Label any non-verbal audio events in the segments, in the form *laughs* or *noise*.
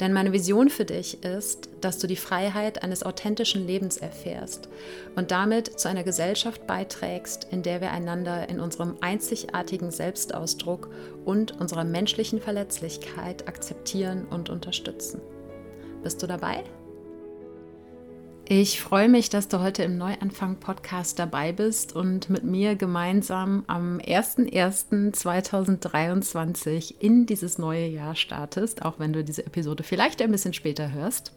Denn meine Vision für dich ist, dass du die Freiheit eines authentischen Lebens erfährst und damit zu einer Gesellschaft beiträgst, in der wir einander in unserem einzigartigen Selbstausdruck und unserer menschlichen Verletzlichkeit akzeptieren und unterstützen. Bist du dabei? Ich freue mich, dass du heute im Neuanfang-Podcast dabei bist und mit mir gemeinsam am 01.01.2023 in dieses neue Jahr startest, auch wenn du diese Episode vielleicht ein bisschen später hörst.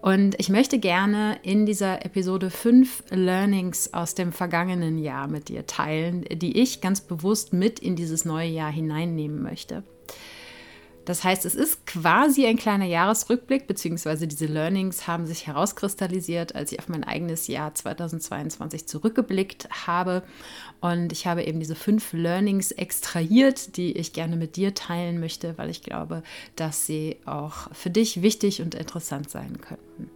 Und ich möchte gerne in dieser Episode fünf Learnings aus dem vergangenen Jahr mit dir teilen, die ich ganz bewusst mit in dieses neue Jahr hineinnehmen möchte. Das heißt, es ist quasi ein kleiner Jahresrückblick, beziehungsweise diese Learnings haben sich herauskristallisiert, als ich auf mein eigenes Jahr 2022 zurückgeblickt habe. Und ich habe eben diese fünf Learnings extrahiert, die ich gerne mit dir teilen möchte, weil ich glaube, dass sie auch für dich wichtig und interessant sein könnten.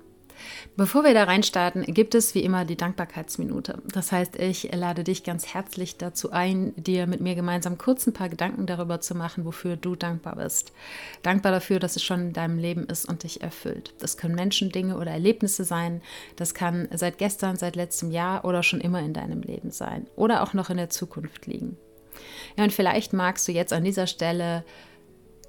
Bevor wir da reinstarten, gibt es wie immer die Dankbarkeitsminute. Das heißt, ich lade dich ganz herzlich dazu ein, dir mit mir gemeinsam kurz ein paar Gedanken darüber zu machen, wofür du dankbar bist. Dankbar dafür, dass es schon in deinem Leben ist und dich erfüllt. Das können Menschen, Dinge oder Erlebnisse sein. Das kann seit gestern, seit letztem Jahr oder schon immer in deinem Leben sein. Oder auch noch in der Zukunft liegen. Ja, und vielleicht magst du jetzt an dieser Stelle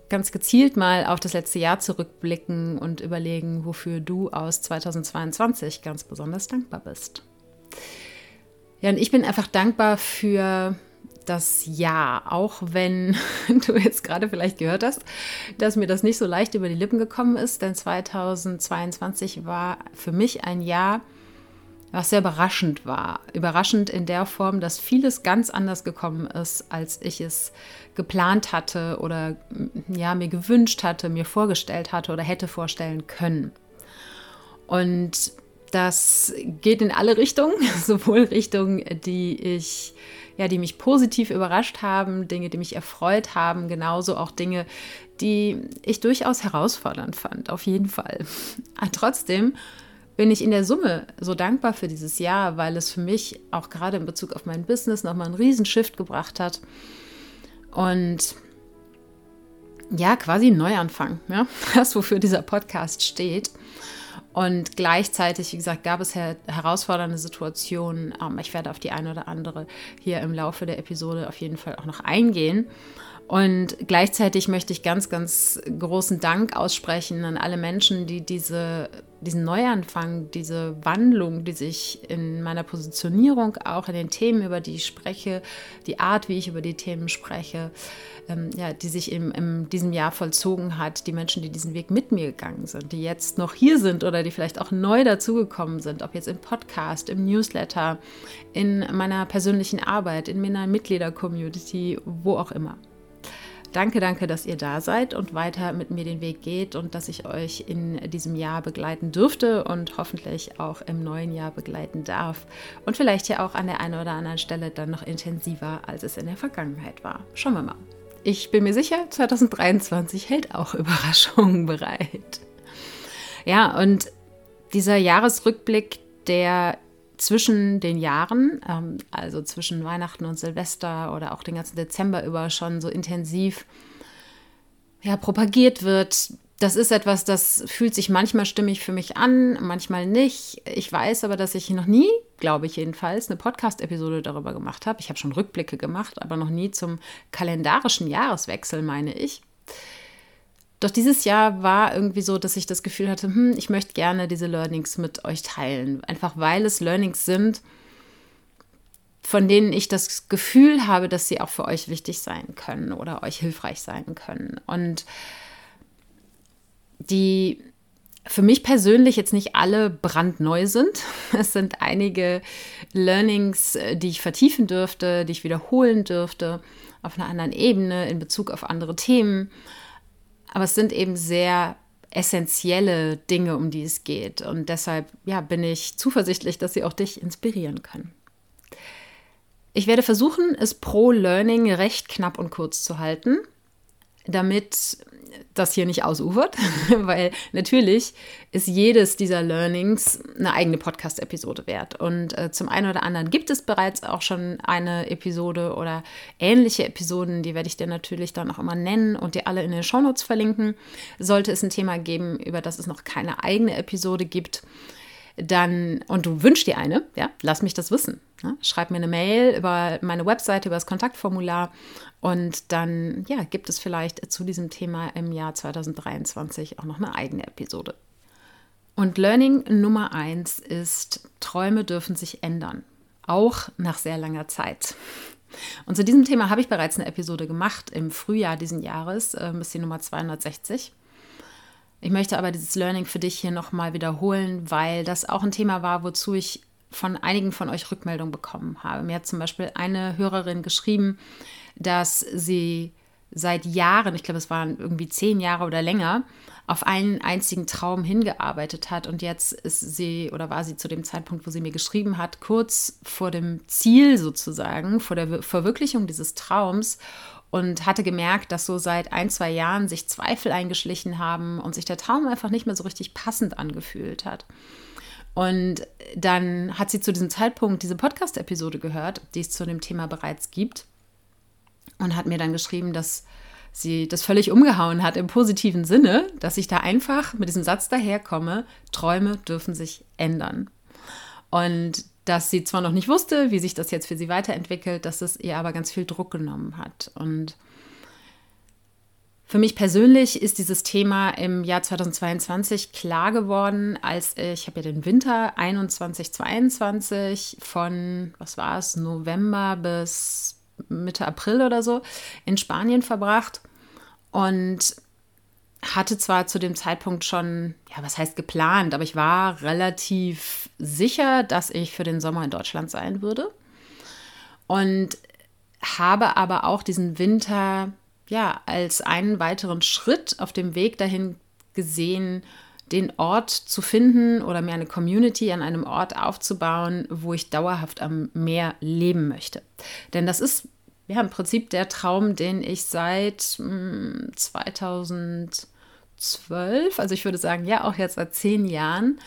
ganz gezielt mal auf das letzte Jahr zurückblicken und überlegen, wofür du aus 2022 ganz besonders dankbar bist. Ja, und ich bin einfach dankbar für das Jahr, auch wenn *laughs* du jetzt gerade vielleicht gehört hast, dass mir das nicht so leicht über die Lippen gekommen ist, denn 2022 war für mich ein Jahr, was sehr überraschend war. Überraschend in der Form, dass vieles ganz anders gekommen ist, als ich es geplant hatte oder ja, mir gewünscht hatte, mir vorgestellt hatte oder hätte vorstellen können. Und das geht in alle Richtungen, *laughs* sowohl Richtungen, die ich ja, die mich positiv überrascht haben, Dinge, die mich erfreut haben, genauso auch Dinge, die ich durchaus herausfordernd fand, auf jeden Fall. Aber *laughs* trotzdem bin ich in der Summe so dankbar für dieses Jahr, weil es für mich auch gerade in Bezug auf mein Business nochmal einen riesen Shift gebracht hat. Und ja, quasi ein Neuanfang, ja, *laughs* das, wofür dieser Podcast steht. Und gleichzeitig, wie gesagt, gab es her herausfordernde Situationen. Ähm, ich werde auf die eine oder andere hier im Laufe der Episode auf jeden Fall auch noch eingehen. Und gleichzeitig möchte ich ganz, ganz großen Dank aussprechen an alle Menschen, die diese, diesen Neuanfang, diese Wandlung, die sich in meiner Positionierung, auch in den Themen, über die ich spreche, die Art, wie ich über die Themen spreche, ähm, ja, die sich in, in diesem Jahr vollzogen hat, die Menschen, die diesen Weg mit mir gegangen sind, die jetzt noch hier sind oder die vielleicht auch neu dazugekommen sind, ob jetzt im Podcast, im Newsletter, in meiner persönlichen Arbeit, in meiner Mitglieder-Community, wo auch immer. Danke, danke, dass ihr da seid und weiter mit mir den Weg geht und dass ich euch in diesem Jahr begleiten dürfte und hoffentlich auch im neuen Jahr begleiten darf. Und vielleicht ja auch an der einen oder anderen Stelle dann noch intensiver, als es in der Vergangenheit war. Schauen wir mal. Ich bin mir sicher, 2023 hält auch *laughs* Überraschungen bereit. Ja, und dieser Jahresrückblick, der zwischen den Jahren, ähm, also zwischen Weihnachten und Silvester oder auch den ganzen Dezember über schon so intensiv ja, propagiert wird. Das ist etwas, das fühlt sich manchmal stimmig für mich an, manchmal nicht. Ich weiß aber, dass ich noch nie, glaube ich jedenfalls, eine Podcast-Episode darüber gemacht habe. Ich habe schon Rückblicke gemacht, aber noch nie zum kalendarischen Jahreswechsel, meine ich. Doch dieses Jahr war irgendwie so, dass ich das Gefühl hatte, hm, ich möchte gerne diese Learnings mit euch teilen. Einfach weil es Learnings sind, von denen ich das Gefühl habe, dass sie auch für euch wichtig sein können oder euch hilfreich sein können. Und die für mich persönlich jetzt nicht alle brandneu sind. *laughs* Es sind einige Learnings, äh, die ich vertiefen dürfte, die ich wiederholen dürfte auf einer anderen Ebene in Bezug auf andere Themen. Aber es sind eben sehr essentielle Dinge, um die es geht. Und deshalb ja, bin ich zuversichtlich, dass sie auch dich inspirieren können. Ich werde versuchen, es pro Learning recht knapp und kurz zu halten, damit das hier nicht ausufert, *laughs* weil natürlich ist jedes dieser Learnings eine eigene Podcast-Episode wert. Und äh, zum einen oder anderen gibt es bereits auch schon eine Episode oder ähnliche Episoden, die werde ich dir natürlich dann auch immer nennen und dir alle in den Shownotes verlinken. Sollte es ein Thema geben, über das es noch keine eigene Episode gibt, dann, und du wünschst dir eine, ja, lass mich das wissen. Ja? Schreib mir eine Mail über meine Webseite, über das Kontaktformular und dann, ja, gibt es vielleicht zu diesem Thema im Jahr 2023 auch noch eine eigene Episode. Und Learning Nummer eins ist, Träume dürfen sich ändern, auch nach sehr langer Zeit. Und zu diesem Thema habe ich bereits eine Episode gemacht im Frühjahr diesen Jahres, äh, ist die Nummer 260. Ich möchte aber dieses Learning für dich hier nochmal wiederholen, weil das auch ein Thema war, wozu ich von einigen von euch Rückmeldung bekommen habe. Mir hat zum Beispiel eine Hörerin geschrieben, dass sie seit Jahren, ich glaube, es waren irgendwie zehn Jahre oder länger, auf einen einzigen Traum hingearbeitet hat. Und jetzt ist sie oder war sie zu dem Zeitpunkt, wo sie mir geschrieben hat, kurz vor dem Ziel sozusagen, vor der Verwirklichung dieses Traums und hatte gemerkt, dass so seit ein, zwei Jahren sich Zweifel eingeschlichen haben und sich der Traum einfach nicht mehr so richtig passend angefühlt hat. Und dann hat sie zu diesem Zeitpunkt diese Podcast-Episode gehört, die es zu dem Thema bereits gibt, und hat mir dann geschrieben, dass sie das völlig umgehauen hat im positiven Sinne, dass ich da einfach mit diesem Satz daherkomme, Träume dürfen sich ändern. Und dass sie zwar noch nicht wusste, wie sich das jetzt für sie weiterentwickelt, dass es ihr aber ganz viel Druck genommen hat. Und für mich persönlich ist dieses Thema im Jahr 2022 klar geworden, als ich, habe ja den Winter 21, 22 von, was war es, November bis Mitte April oder so in Spanien verbracht. Und hatte zwar zu dem Zeitpunkt schon, ja, was heißt geplant, aber ich war relativ sicher, dass ich für den Sommer in Deutschland sein würde. Und habe aber auch diesen Winter, ja, als einen weiteren Schritt auf dem Weg dahin gesehen, den Ort zu finden oder mir eine Community an einem Ort aufzubauen, wo ich dauerhaft am Meer leben möchte. Denn das ist ja im Prinzip der Traum, den ich seit mh, hm, 2000 zwölf, also ich würde sagen, ja, auch jetzt seit zehn Jahren,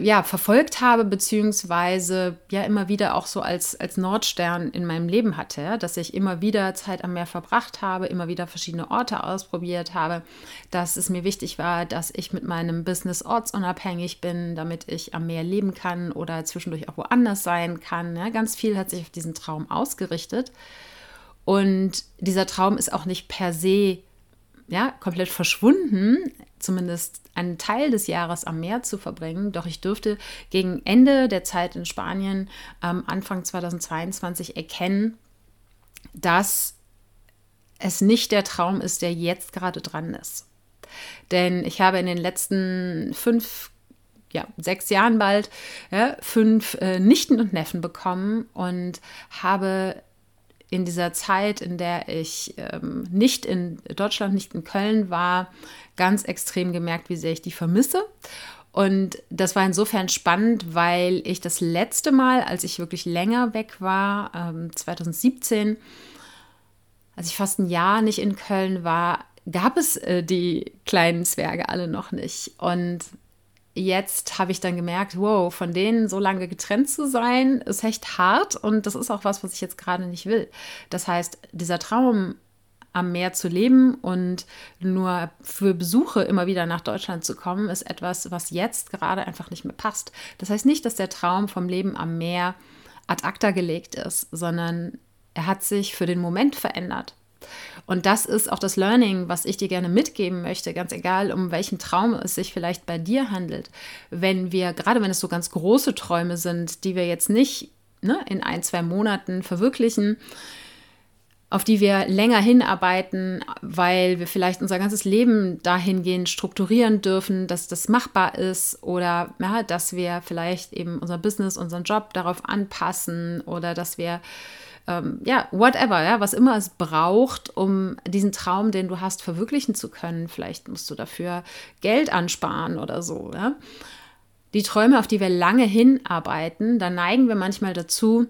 ja, verfolgt habe, beziehungsweise ja immer wieder auch so als, als Nordstern in meinem Leben hatte, dass ich immer wieder Zeit am Meer verbracht habe, immer wieder verschiedene Orte ausprobiert habe, dass es mir wichtig war, dass ich mit meinem Business ortsunabhängig bin, damit ich am Meer leben kann oder zwischendurch auch woanders sein kann. Ja. Ganz viel hat sich auf diesen Traum ausgerichtet. Und dieser Traum ist auch nicht per se ja, komplett verschwunden, zumindest einen Teil des Jahres am Meer zu verbringen. Doch ich dürfte gegen Ende der Zeit in Spanien, ähm, Anfang 2022, erkennen, dass es nicht der Traum ist, der jetzt gerade dran ist. Denn ich habe in den letzten fünf, ja, sechs Jahren bald ja, fünf äh, Nichten und Neffen bekommen und habe in dieser Zeit, in der ich ähm, nicht in Deutschland, nicht in Köln war, ganz extrem gemerkt, wie sehr ich die vermisse. Und das war insofern spannend, weil ich das letzte Mal, als ich wirklich länger weg war, ähm, 2017, als ich fast ein Jahr nicht in Köln war, gab es äh, die kleinen Zwerge alle noch nicht. Und jetzt habe ich dann gemerkt, wow, von denen so lange getrennt zu sein, ist echt hart und das ist auch was, was ich jetzt gerade nicht will. Das heißt, dieser Traum am Meer zu leben und nur für Besuche immer wieder nach Deutschland zu kommen, ist etwas, was jetzt gerade einfach nicht mehr passt. Das heißt nicht, dass der Traum vom Leben am Meer ad acta gelegt ist, sondern er hat sich für den Moment verändert. Und das ist auch das Learning, was ich dir gerne mitgeben möchte, ganz egal, um welchen Traum es sich vielleicht bei dir handelt. Wenn wir, gerade wenn es so ganz große Träume sind, die wir jetzt nicht ne, in ein, zwei Monaten verwirklichen, auf die wir länger hinarbeiten, weil wir vielleicht unser ganzes Leben dahingehend strukturieren dürfen, dass das machbar ist oder ja, dass wir vielleicht eben unser Business, unseren Job darauf anpassen oder dass wir ähm, ja, whatever, ja, was immer es braucht, um diesen Traum, den du hast, verwirklichen zu können. Vielleicht musst du dafür Geld ansparen oder so. Ja. Die Träume, auf die wir lange hinarbeiten, da neigen wir manchmal dazu,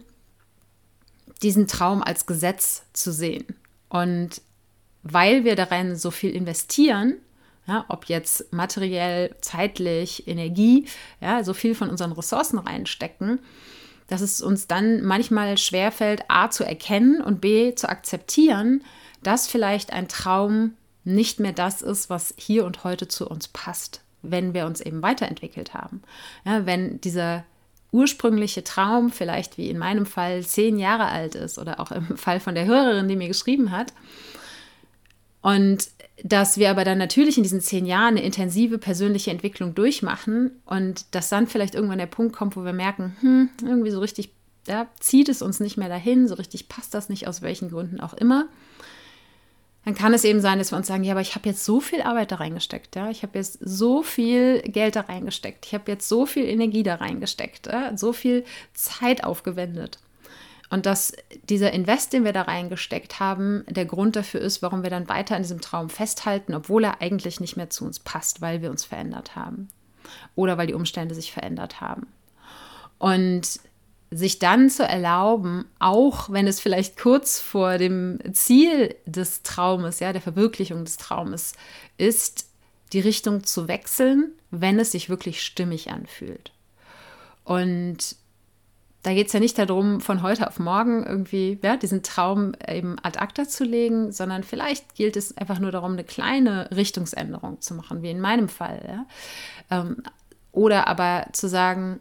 diesen Traum als Gesetz zu sehen. Und weil wir darin so viel investieren, ja, ob jetzt materiell, zeitlich, Energie, ja, so viel von unseren Ressourcen reinstecken, dass es uns dann manchmal schwerfällt, a zu erkennen und b zu akzeptieren, dass vielleicht ein Traum nicht mehr das ist, was hier und heute zu uns passt, wenn wir uns eben weiterentwickelt haben. Ja, wenn dieser ursprüngliche Traum vielleicht wie in meinem Fall zehn Jahre alt ist oder auch im Fall von der Hörerin, die mir geschrieben hat. Und dass wir aber dann natürlich in diesen zehn Jahren eine intensive persönliche Entwicklung durchmachen und dass dann vielleicht irgendwann der Punkt kommt, wo wir merken, hm, irgendwie so richtig ja, zieht es uns nicht mehr dahin, so richtig passt das nicht, aus welchen Gründen auch immer dann kann es eben sein, dass wir uns sagen, ja, aber ich habe jetzt so viel Arbeit da reingesteckt, ja, ich habe jetzt so viel Geld da reingesteckt, ich habe jetzt so viel Energie da reingesteckt, ja? so viel Zeit aufgewendet. Und dass dieser Invest, den wir da reingesteckt haben, der Grund dafür ist, warum wir dann weiter an diesem Traum festhalten, obwohl er eigentlich nicht mehr zu uns passt, weil wir uns verändert haben. Oder weil die Umstände sich verändert haben. Und sich dann zu erlauben, auch wenn es vielleicht kurz vor dem Ziel des Traumes, ja, der Verwirklichung des Traumes ist, die Richtung zu wechseln, wenn es sich wirklich stimmig anfühlt. Und da geht es ja nicht darum, von heute auf morgen irgendwie ja, diesen Traum eben ad acta zu legen, sondern vielleicht gilt es einfach nur darum, eine kleine Richtungsänderung zu machen, wie in meinem Fall. Ja? Ähm, oder aber zu sagen,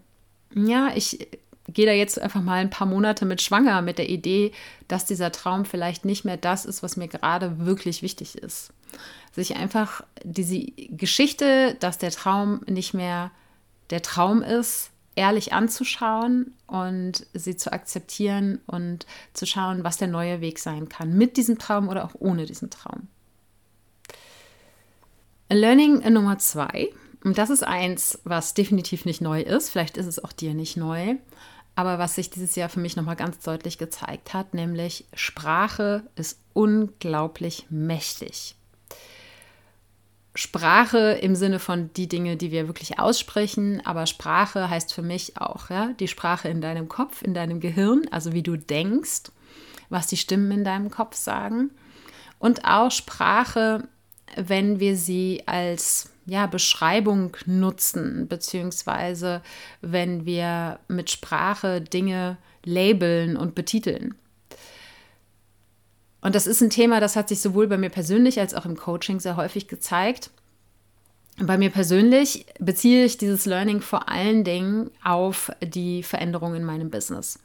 ja, ich gehe da jetzt einfach mal ein paar Monate mit schwanger, mit der Idee, dass dieser Traum vielleicht nicht mehr das ist, was mir gerade wirklich wichtig ist. Sich einfach diese Geschichte, dass der Traum nicht mehr der Traum ist, ehrlich anzuschauen und sie zu akzeptieren und zu schauen, was der neue Weg sein kann, mit diesem Traum oder auch ohne diesen Traum. Learning Nummer zwei, und das ist eins, was definitiv nicht neu ist, vielleicht ist es auch dir nicht neu, aber was sich dieses Jahr für mich nochmal ganz deutlich gezeigt hat, nämlich Sprache ist unglaublich mächtig. Sprache im Sinne von die Dinge, die wir wirklich aussprechen, aber Sprache heißt für mich auch ja, die Sprache in deinem Kopf, in deinem Gehirn, also wie du denkst, was die Stimmen in deinem Kopf sagen und auch Sprache, wenn wir sie als ja, Beschreibung nutzen, beziehungsweise wenn wir mit Sprache Dinge labeln und betiteln. Und das ist ein Thema, das hat sich sowohl bei mir persönlich als auch im Coaching sehr häufig gezeigt. Bei mir persönlich beziehe ich dieses Learning vor allen Dingen auf die Veränderung in meinem Business.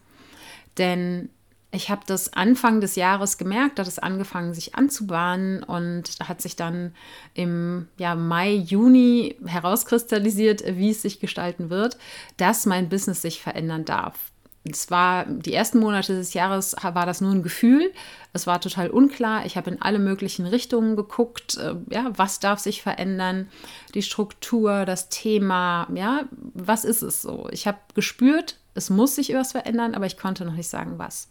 Denn ich habe das Anfang des Jahres gemerkt, hat es angefangen, sich anzubahnen und hat sich dann im ja, Mai, Juni herauskristallisiert, wie es sich gestalten wird, dass mein Business sich verändern darf. Es war die ersten Monate des Jahres war das nur ein Gefühl. Es war total unklar. Ich habe in alle möglichen Richtungen geguckt. Äh, ja, was darf sich verändern? Die Struktur, das Thema. Ja, was ist es so? Ich habe gespürt, es muss sich etwas verändern, aber ich konnte noch nicht sagen, was.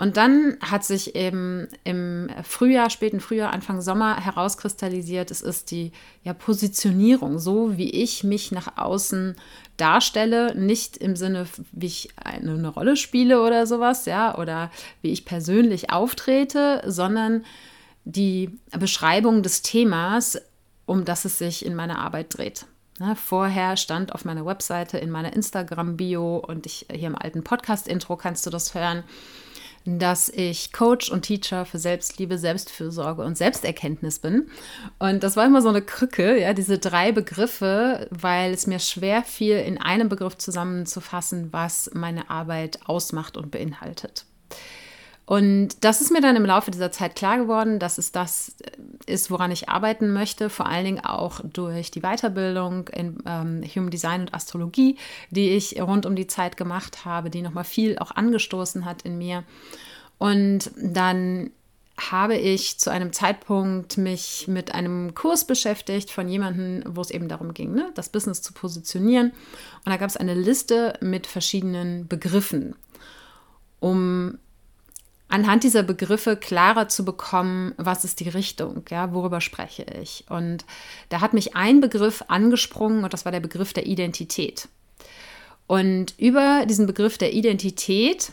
Und dann hat sich eben im Frühjahr, späten Frühjahr, Anfang Sommer herauskristallisiert, es ist die ja, Positionierung, so wie ich mich nach außen darstelle, nicht im Sinne, wie ich eine, eine Rolle spiele oder sowas, ja, oder wie ich persönlich auftrete, sondern die Beschreibung des Themas, um das es sich in meiner Arbeit dreht. Ne, vorher stand auf meiner Webseite, in meiner Instagram-Bio und ich, hier im alten Podcast-Intro kannst du das hören, dass ich Coach und Teacher für Selbstliebe, Selbstfürsorge und Selbsterkenntnis bin. Und das war immer so eine Krücke, ja, diese drei Begriffe, weil es mir schwer fiel, in einem Begriff zusammenzufassen, was meine Arbeit ausmacht und beinhaltet. Und das ist mir dann im Laufe dieser Zeit klar geworden, dass es das ist, woran ich arbeiten möchte, vor allen Dingen auch durch die Weiterbildung in ähm, Human Design und Astrologie, die ich rund um die Zeit gemacht habe, die nochmal viel auch angestoßen hat in mir. Und dann habe ich zu einem Zeitpunkt mich mit einem Kurs beschäftigt von jemandem, wo es eben darum ging, ne, das Business zu positionieren. Und da gab es eine Liste mit verschiedenen Begriffen, um anhand dieser Begriffe klarer zu bekommen, was ist die Richtung, ja, worüber spreche ich. Und da hat mich ein Begriff angesprungen und das war der Begriff der Identität. Und über diesen Begriff der Identität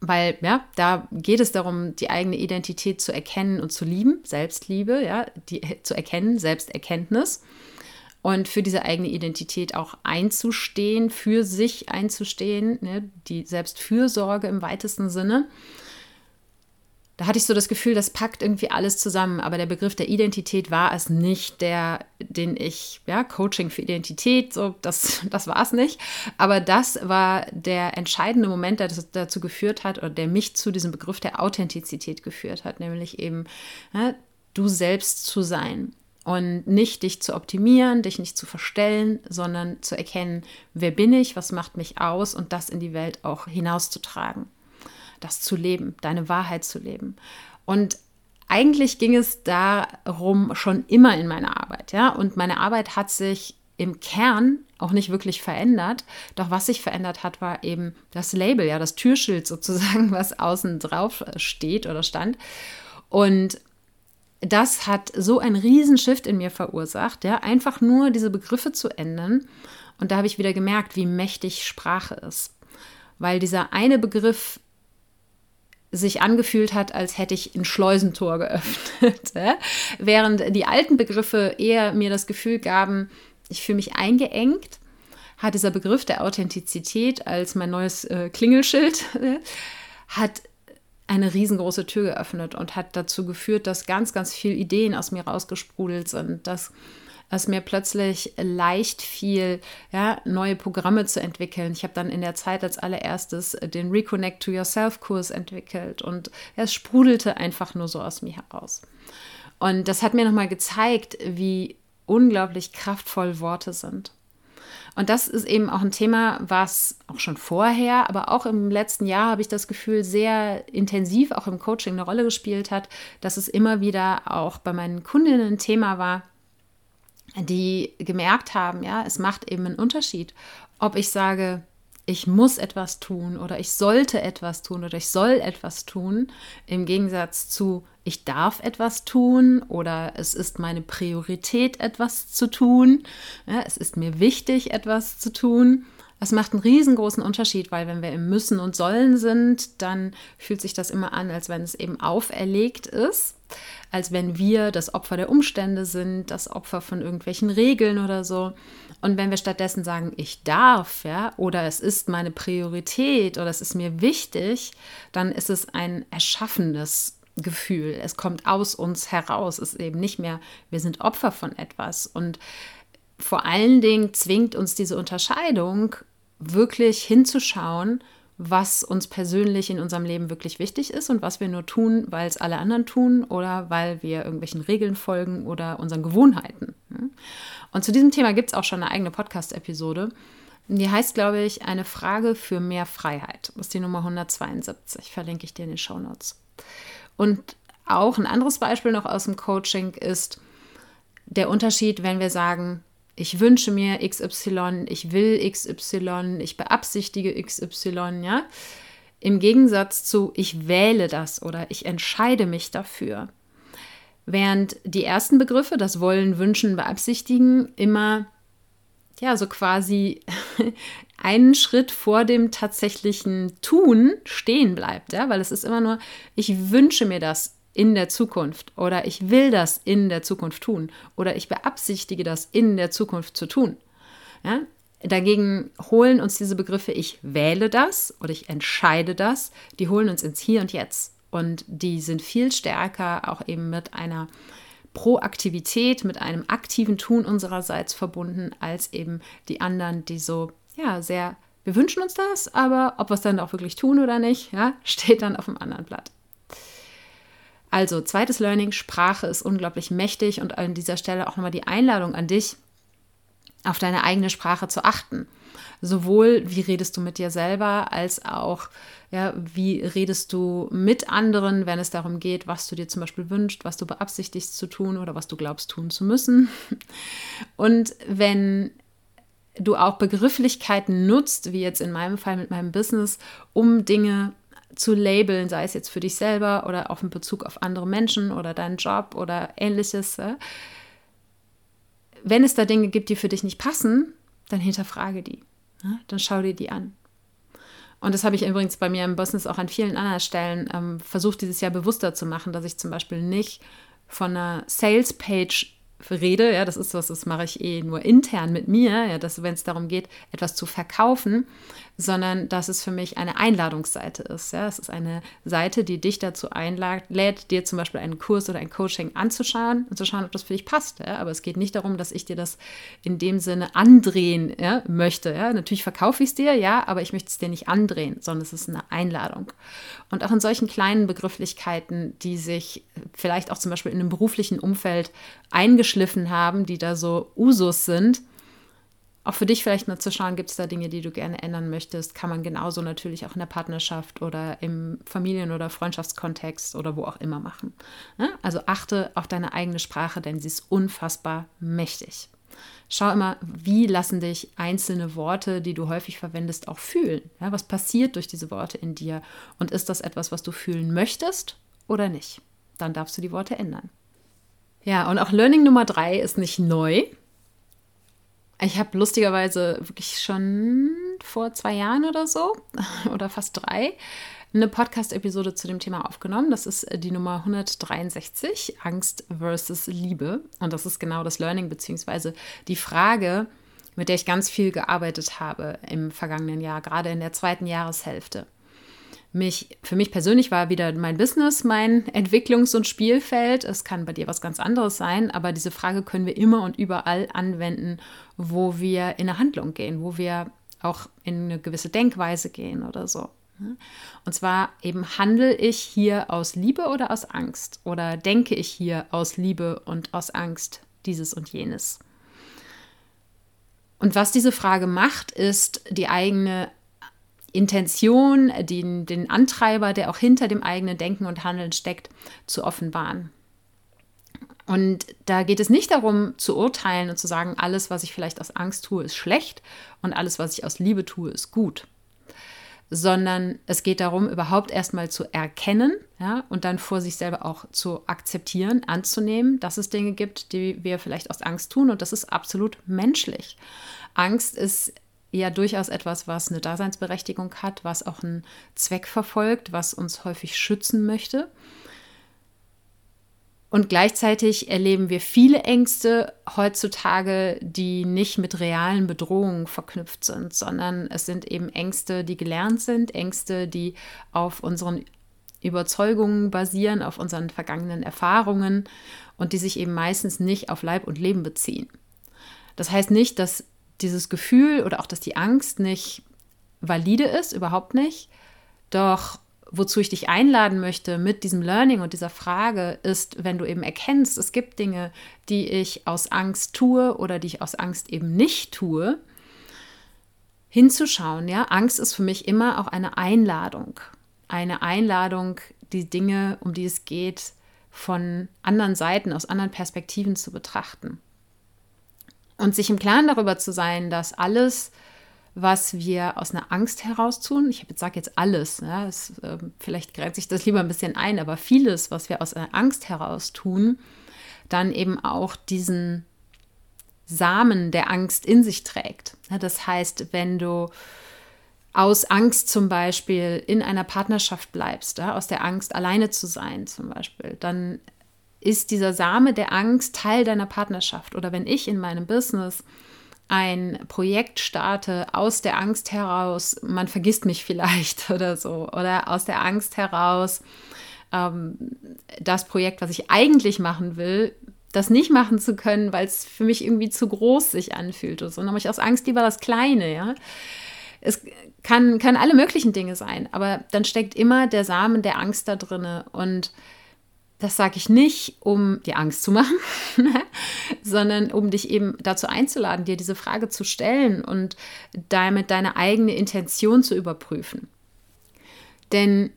weil ja, da geht es darum, die eigene Identität zu erkennen und zu lieben, Selbstliebe, ja, die zu erkennen, Selbsterkenntnis und für diese eigene Identität auch einzustehen, für sich einzustehen, ne, die Selbstfürsorge im weitesten Sinne da hatte ich so das Gefühl, das packt irgendwie alles zusammen. Aber der Begriff der Identität war es nicht, der, den ich, ja, Coaching für Identität, so, das, *laughs* das war es nicht. Aber das war der entscheidende Moment, der das dazu geführt hat oder der mich zu diesem Begriff der Authentizität geführt hat, nämlich eben ja, du selbst zu sein. Und nicht dich zu optimieren, dich nicht zu verstellen, sondern zu erkennen, wer bin ich, was macht mich aus und das in die Welt auch hinauszutragen das zu leben, deine Wahrheit zu leben. Und eigentlich ging es darum schon immer in meiner Arbeit, ja. Und meine Arbeit hat sich im Kern auch nicht wirklich verändert. Doch was sich verändert hat, war eben das Label, ja, das Türschild sozusagen, was außen drauf steht oder stand. Und das hat so einen Riesenshift in mir verursacht, ja, einfach nur diese Begriffe zu ändern. Und da habe ich wieder gemerkt, wie mächtig Sprache ist. Weil dieser eine Begriff sich angefühlt hat, als hätte ich ein Schleusentor *laughs* geöffnet. Während die alten Begriffe eher mir das Gefühl gaben, ich fühle mich eingeengt, hat dieser Begriff der Authentizität als mein neues äh, Klingelschild, *laughs* hat eine riesengroße Tür geöffnet und hat dazu geführt, dass ganz, ganz viele Ideen aus mir rausgesprudelt sind, dass es mir plötzlich leicht fiel, ja, neue Programme zu entwickeln. Ich habe dann in der Zeit als allererstes den Reconnect to Yourself Kurs entwickelt und es sprudelte einfach nur so aus mir heraus. Und das hat mir nochmal gezeigt, wie unglaublich kraftvoll Worte sind. Und das ist eben auch ein Thema, was auch schon vorher, aber auch im letzten Jahr habe ich das Gefühl, sehr intensiv auch im Coaching eine Rolle gespielt hat, dass es immer wieder auch bei meinen Kundinnen ein Thema war, die gemerkt haben, ja, es macht eben einen Unterschied, ob ich sage, ich muss etwas tun oder ich sollte etwas tun oder ich soll etwas tun, im Gegensatz zu ich darf etwas tun oder es ist meine Priorität, etwas zu tun. Ja, es ist mir wichtig, etwas zu tun. Es macht einen riesengroßen Unterschied, weil wenn wir im Müssen und Sollen sind, dann fühlt sich das immer an, als wenn es eben auferlegt ist, als wenn wir das Opfer der Umstände sind, das Opfer von irgendwelchen Regeln oder so. Und wenn wir stattdessen sagen, ich darf, ja, oder es ist meine Priorität oder es ist mir wichtig, dann ist es ein erschaffenes Gefühl. Es kommt aus uns heraus. Es ist eben nicht mehr, wir sind Opfer von etwas. Und vor allen Dingen zwingt uns diese Unterscheidung wirklich hinzuschauen, was uns persönlich in unserem Leben wirklich wichtig ist und was wir nur tun, weil es alle anderen tun oder weil wir irgendwelchen Regeln folgen oder unseren Gewohnheiten. Und zu diesem Thema gibt es auch schon eine eigene Podcast-Episode. Die heißt, glaube ich, eine Frage für mehr Freiheit. Das ist die Nummer 172. Verlinke ich dir in den Show Notes. Und auch ein anderes Beispiel noch aus dem Coaching ist der Unterschied, wenn wir sagen, ich wünsche mir XY, ich will XY, ich beabsichtige XY, ja. Im Gegensatz zu ich wähle das oder ich entscheide mich dafür. Während die ersten Begriffe, das Wollen, Wünschen, Beabsichtigen, immer ja so quasi *laughs* einen Schritt vor dem tatsächlichen Tun stehen bleibt, ja, weil es ist immer nur, ich wünsche mir das, in der Zukunft oder ich will das in der Zukunft tun oder ich beabsichtige das in der Zukunft zu tun. Ja? Dagegen holen uns diese Begriffe ich wähle das oder ich entscheide das, die holen uns ins Hier und Jetzt und die sind viel stärker auch eben mit einer Proaktivität, mit einem aktiven Tun unsererseits verbunden als eben die anderen, die so ja sehr Wir wünschen uns das, aber ob wir es dann auch wirklich tun oder nicht, ja, *laughs* steht dann auf dem anderen Blatt. Also, zweites Learning, Sprache ist unglaublich mächtig und an dieser Stelle auch nochmal die Einladung an dich, auf deine eigene Sprache zu achten. Sowohl wie redest du mit dir selber, als auch ja, wie redest du mit anderen, wenn es darum geht, was du dir zum Beispiel wünschst, was du beabsichtigst zu tun oder was du glaubst tun zu müssen. *laughs* Und wenn du auch Begrifflichkeiten nutzt, wie jetzt in meinem Fall mit meinem Business, um Dinge zu labeln, sei es jetzt für dich selber oder auch in Bezug auf andere Menschen oder deinen Job oder ähnliches. Wenn es da Dinge gibt, die für dich nicht passen, dann hinterfrage die. Dann schau dir die an. Und das habe ich übrigens bei mir im Business auch an vielen anderen Stellen ähm, versucht, dieses Jahr bewusster zu machen, dass ich zum Beispiel nicht von einer Sales-Page rede, ja, das ist was, das mache ich eh nur intern mit mir, ja, dass wenn es darum geht, etwas zu verkaufen, sondern dass es für mich eine Einladungsseite ist. Ja, es ist eine Seite, die dich dazu einlädt, dir zum Beispiel einen Kurs oder ein Coaching anzuschauen und zu schauen, ob das für dich passt. Ja, aber es geht nicht darum, dass ich dir das in dem Sinne andrehen ja, möchte. Ja, natürlich verkaufe ich es dir, ja, aber ich möchte es dir nicht andrehen, sondern es ist eine Einladung. Und auch in solchen kleinen Begrifflichkeiten, die sich vielleicht auch zum Beispiel in einem beruflichen Umfeld eingeschliffen haben, die da so Usus sind, auch für dich vielleicht mal zu schauen, gibt es da Dinge, die du gerne ändern möchtest? Kann man genauso natürlich auch in der Partnerschaft oder im Familien- oder Freundschaftskontext oder wo auch immer machen. Ne? Also achte auf deine eigene Sprache, denn sie ist unfassbar mächtig. Schau immer, wie lassen dich einzelne Worte, die du häufig verwendest, auch fühlen. Was passiert durch diese Worte in dir? Und ist das etwas, was du fühlen möchtest oder nicht? Dann darfst du die Worte ändern. Ja, und auch Learning Nummer drei ist nicht neu. Ich habe lustigerweise wirklich schon vor zwei Jahren oder so *laughs* oder fast drei eine Podcast-Episode zu dem Thema aufgenommen. Das ist die Nummer 163, Angst versus Liebe. Und das ist genau das Learning, beziehungsweise die Frage, mit der ich ganz viel gearbeitet habe im vergangenen Jahr, gerade in der zweiten Jahreshälfte mich, für mich persönlich war wieder mein Business mein Entwicklungs- und Spielfeld. Es kann bei dir was ganz anderes sein, aber diese Frage können wir immer und überall anwenden, wo wir in eine Handlung gehen, wo wir auch in eine gewisse Denkweise gehen oder so. Und zwar eben handle ich hier aus Liebe oder aus Angst? Oder denke ich hier aus Liebe und aus Angst dieses und jenes? Und was diese Frage macht, ist die eigene Intention, den, den Antreiber, der auch hinter dem eigenen Denken und Handeln steckt, zu offenbaren. Und da geht es nicht darum zu urteilen und zu sagen, alles, was ich vielleicht aus Angst tue, ist schlecht und alles, was ich aus Liebe tue, ist gut. Sondern es geht darum, überhaupt erstmal zu erkennen ja, und dann vor sich selber auch zu akzeptieren, anzunehmen, dass es Dinge gibt, die wir vielleicht aus Angst tun und das ist absolut menschlich. Angst ist ja durchaus etwas, was eine Daseinsberechtigung hat, was auch einen Zweck verfolgt, was uns häufig schützen möchte. Und gleichzeitig erleben wir viele Ängste heutzutage, die nicht mit realen Bedrohungen verknüpft sind, sondern es sind eben Ängste, die gelernt sind, Ängste, die auf unseren Überzeugungen basieren, auf unseren vergangenen Erfahrungen und die sich eben meistens nicht auf Leib und Leben beziehen. Das heißt nicht, dass dieses Gefühl oder auch, dass die Angst nicht valide ist, überhaupt nicht. Doch wozu ich dich einladen möchte mit diesem Learning und dieser Frage ist, wenn du eben erkennst, es gibt Dinge, die ich aus Angst tue oder die ich aus Angst eben nicht tue, hinzuschauen. Ja, Angst ist für mich immer auch eine Einladung. Eine Einladung, die Dinge, um die es geht, von anderen Seiten, aus anderen Perspektiven zu betrachten. Und sich im Klaren darüber zu sein, dass alles, was wir aus einer Angst heraus tun, ich sage jetzt alles, ja, es, äh, vielleicht grenze ich das lieber ein bisschen ein, aber vieles, was wir aus einer Angst heraus tun, dann eben auch diesen Samen der Angst in sich trägt. Ja, das heißt, wenn du aus Angst zum Beispiel in einer Partnerschaft bleibst, ja, aus der Angst alleine zu sein zum Beispiel, dann ist dieser Same der Angst Teil deiner Partnerschaft. Oder wenn ich in meinem Business ein Projekt starte aus der Angst heraus, man vergisst mich vielleicht *laughs* oder so, oder aus der Angst heraus, ähm, das Projekt, was ich eigentlich machen will, das nicht machen zu können, weil es für mich irgendwie zu groß sich anfühlt. Und so. Dann habe ich aus Angst lieber das Kleine, ja es kann, können alle möglichen Dinge sein, aber dann steckt immer der Samen der Angst da drinne und das sage ich nicht, um die Angst zu machen, *laughs* sondern um dich eben dazu einzuladen, dir diese Frage zu stellen und damit deine eigene Intention zu überprüfen. Denn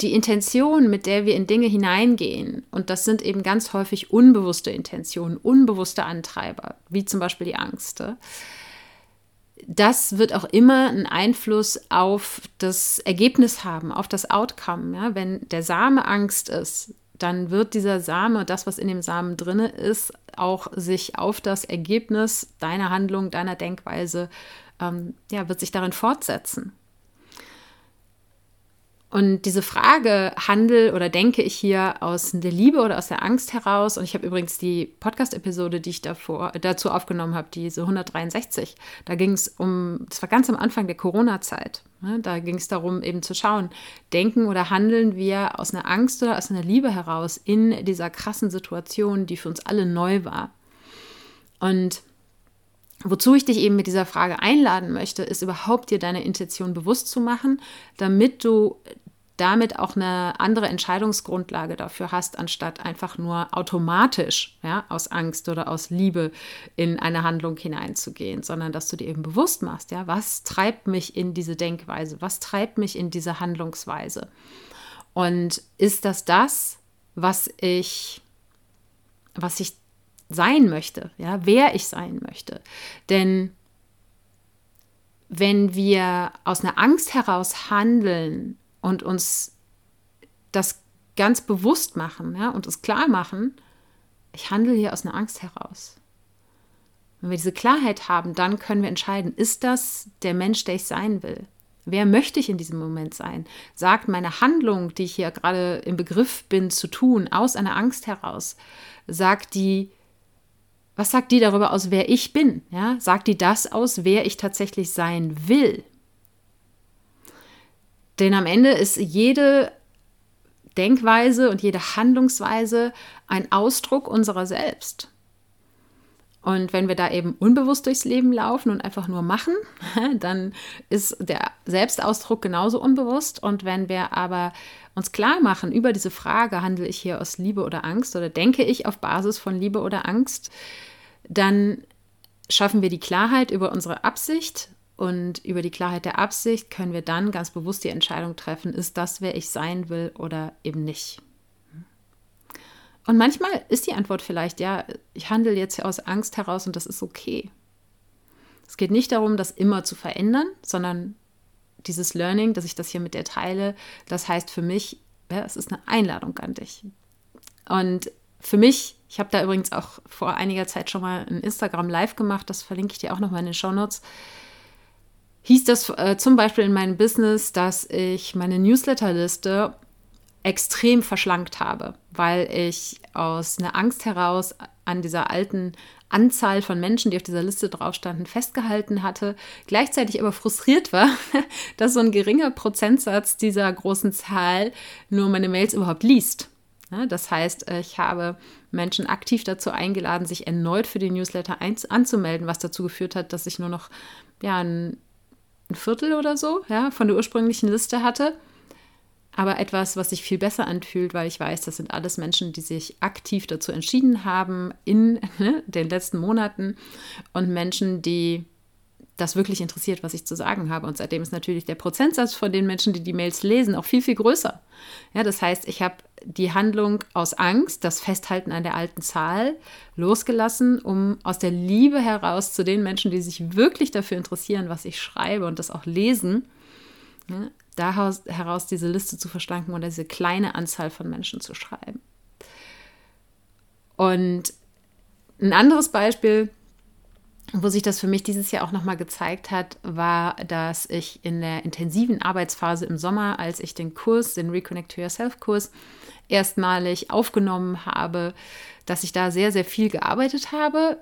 die Intention, mit der wir in Dinge hineingehen, und das sind eben ganz häufig unbewusste Intentionen, unbewusste Antreiber, wie zum Beispiel die Angst, das wird auch immer einen Einfluss auf das Ergebnis haben, auf das Outcome. Ja? Wenn der Same Angst ist, dann wird dieser Same, das, was in dem Samen drin ist, auch sich auf das Ergebnis deiner Handlung, deiner Denkweise, ähm, ja, wird sich darin fortsetzen. Und diese Frage, handel oder denke ich hier aus der Liebe oder aus der Angst heraus? Und ich habe übrigens die Podcast-Episode, die ich davor, dazu aufgenommen habe, diese 163. Da ging es um, das war ganz am Anfang der Corona-Zeit. Ne? Da ging es darum, eben zu schauen, denken oder handeln wir aus einer Angst oder aus einer Liebe heraus in dieser krassen Situation, die für uns alle neu war. Und Wozu ich dich eben mit dieser Frage einladen möchte, ist überhaupt dir deine Intention bewusst zu machen, damit du damit auch eine andere Entscheidungsgrundlage dafür hast, anstatt einfach nur automatisch ja, aus Angst oder aus Liebe in eine Handlung hineinzugehen, sondern dass du dir eben bewusst machst, ja, was treibt mich in diese Denkweise, was treibt mich in diese Handlungsweise. Und ist das das, was ich, was ich sein möchte, ja, wer ich sein möchte? Denn wenn wir aus einer Angst heraus handeln, und uns das ganz bewusst machen ja, und es klar machen, ich handle hier aus einer Angst heraus. Wenn wir diese Klarheit haben, dann können wir entscheiden, ist das der Mensch, der ich sein will? Wer möchte ich in diesem Moment sein? Sagt meine Handlung, die ich hier gerade im Begriff bin zu tun, aus einer Angst heraus, sagt die, was sagt die darüber aus, wer ich bin? Ja? Sagt die das aus, wer ich tatsächlich sein will? Denn am Ende ist jede Denkweise und jede Handlungsweise ein Ausdruck unserer selbst. Und wenn wir da eben unbewusst durchs Leben laufen und einfach nur machen, *laughs* dann ist der Selbstausdruck genauso unbewusst. Und wenn wir aber uns klar machen über diese Frage, handle ich hier aus Liebe oder Angst oder denke ich auf Basis von Liebe oder Angst, dann schaffen wir die Klarheit über unsere Absicht und über die Klarheit der Absicht können wir dann ganz bewusst die Entscheidung treffen, ist das, wer ich sein will oder eben nicht. Und manchmal ist die Antwort vielleicht, ja, ich handle jetzt aus Angst heraus und das ist okay. Es geht nicht darum, das immer zu verändern, sondern dieses Learning, dass ich das hier mit dir teile, das heißt für mich, ja, es ist eine Einladung an dich. Und für mich, ich habe da übrigens auch vor einiger Zeit schon mal ein Instagram Live gemacht, das verlinke ich dir auch nochmal in den Show Notes hieß das äh, zum Beispiel in meinem Business, dass ich meine Newsletterliste extrem verschlankt habe, weil ich aus einer Angst heraus an dieser alten Anzahl von Menschen, die auf dieser Liste drauf standen, festgehalten hatte, gleichzeitig aber frustriert war, *laughs* dass so ein geringer Prozentsatz dieser großen Zahl nur meine Mails überhaupt liest. Das heißt, ich habe Menschen aktiv dazu eingeladen, sich erneut für den Newsletter anzumelden, was dazu geführt hat, dass ich nur noch ja, ein ein Viertel oder so ja, von der ursprünglichen Liste hatte. Aber etwas, was sich viel besser anfühlt, weil ich weiß, das sind alles Menschen, die sich aktiv dazu entschieden haben in *laughs* ne, den letzten Monaten und Menschen, die das wirklich interessiert, was ich zu sagen habe. Und seitdem ist natürlich der Prozentsatz von den Menschen, die die Mails lesen, auch viel, viel größer. Ja, das heißt, ich habe die Handlung aus Angst, das Festhalten an der alten Zahl, losgelassen, um aus der Liebe heraus zu den Menschen, die sich wirklich dafür interessieren, was ich schreibe und das auch lesen, ja, daraus heraus diese Liste zu verschlanken oder diese kleine Anzahl von Menschen zu schreiben. Und ein anderes Beispiel, wo sich das für mich dieses Jahr auch nochmal gezeigt hat, war, dass ich in der intensiven Arbeitsphase im Sommer, als ich den Kurs, den Reconnect to Yourself Kurs, erstmalig aufgenommen habe, dass ich da sehr, sehr viel gearbeitet habe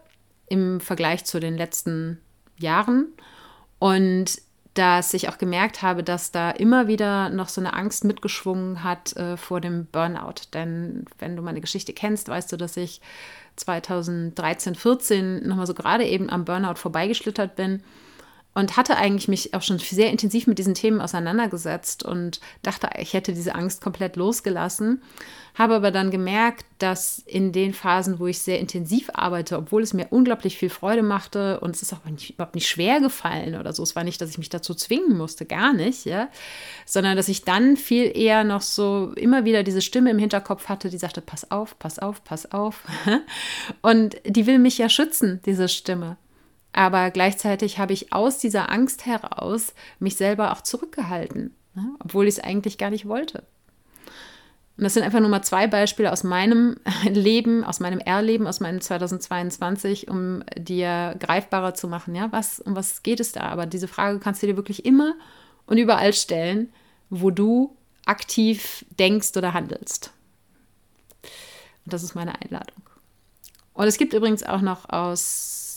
im Vergleich zu den letzten Jahren. Und dass ich auch gemerkt habe, dass da immer wieder noch so eine Angst mitgeschwungen hat äh, vor dem Burnout. Denn wenn du meine Geschichte kennst, weißt du, dass ich 2013, 14 nochmal so gerade eben am Burnout vorbeigeschlittert bin und hatte eigentlich mich auch schon sehr intensiv mit diesen Themen auseinandergesetzt und dachte, ich hätte diese Angst komplett losgelassen. Habe aber dann gemerkt, dass in den Phasen, wo ich sehr intensiv arbeite, obwohl es mir unglaublich viel Freude machte und es ist auch nicht, überhaupt nicht schwer gefallen oder so, es war nicht, dass ich mich dazu zwingen musste, gar nicht, ja, sondern dass ich dann viel eher noch so immer wieder diese Stimme im Hinterkopf hatte, die sagte, pass auf, pass auf, pass auf. *laughs* Und die will mich ja schützen, diese Stimme. Aber gleichzeitig habe ich aus dieser Angst heraus mich selber auch zurückgehalten, ne? obwohl ich es eigentlich gar nicht wollte. Und das sind einfach nur mal zwei Beispiele aus meinem *laughs* Leben, aus meinem Erleben, aus meinem 2022, um dir greifbarer zu machen. Ja, was, um was geht es da? Aber diese Frage kannst du dir wirklich immer und überall stellen, wo du aktiv denkst oder handelst. Und das ist meine Einladung. Und es gibt übrigens auch noch aus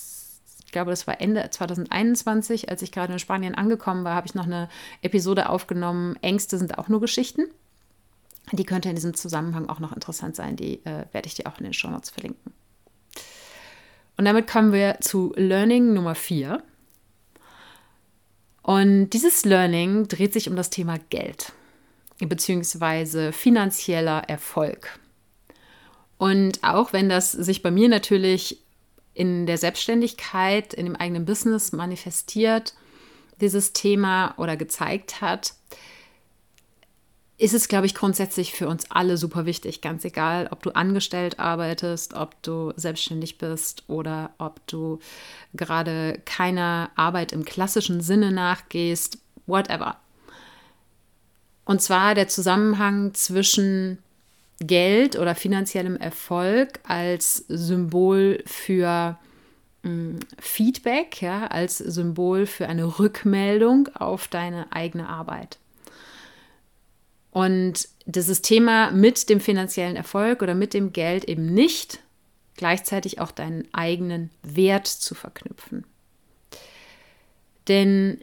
ich glaube, das war Ende 2021, als ich gerade in Spanien angekommen war, habe ich noch eine Episode aufgenommen. Ängste sind auch nur Geschichten. Die könnte in diesem Zusammenhang auch noch interessant sein. Die äh, werde ich dir auch in den Show Notes verlinken. Und damit kommen wir zu Learning Nummer 4. Und dieses Learning dreht sich um das Thema Geld beziehungsweise finanzieller Erfolg. Und auch wenn das sich bei mir natürlich in der Selbstständigkeit, in dem eigenen Business manifestiert, dieses Thema oder gezeigt hat, ist es, glaube ich, grundsätzlich für uns alle super wichtig. Ganz egal, ob du angestellt arbeitest, ob du selbstständig bist oder ob du gerade keiner Arbeit im klassischen Sinne nachgehst, whatever. Und zwar der Zusammenhang zwischen Geld oder finanziellem Erfolg als Symbol für mh, mm, Feedback, ja, als Symbol für eine Rückmeldung auf deine eigene Arbeit. Und dieses Thema mit dem finanziellen Erfolg oder mit dem Geld eben nicht gleichzeitig auch deinen eigenen Wert zu verknüpfen. Denn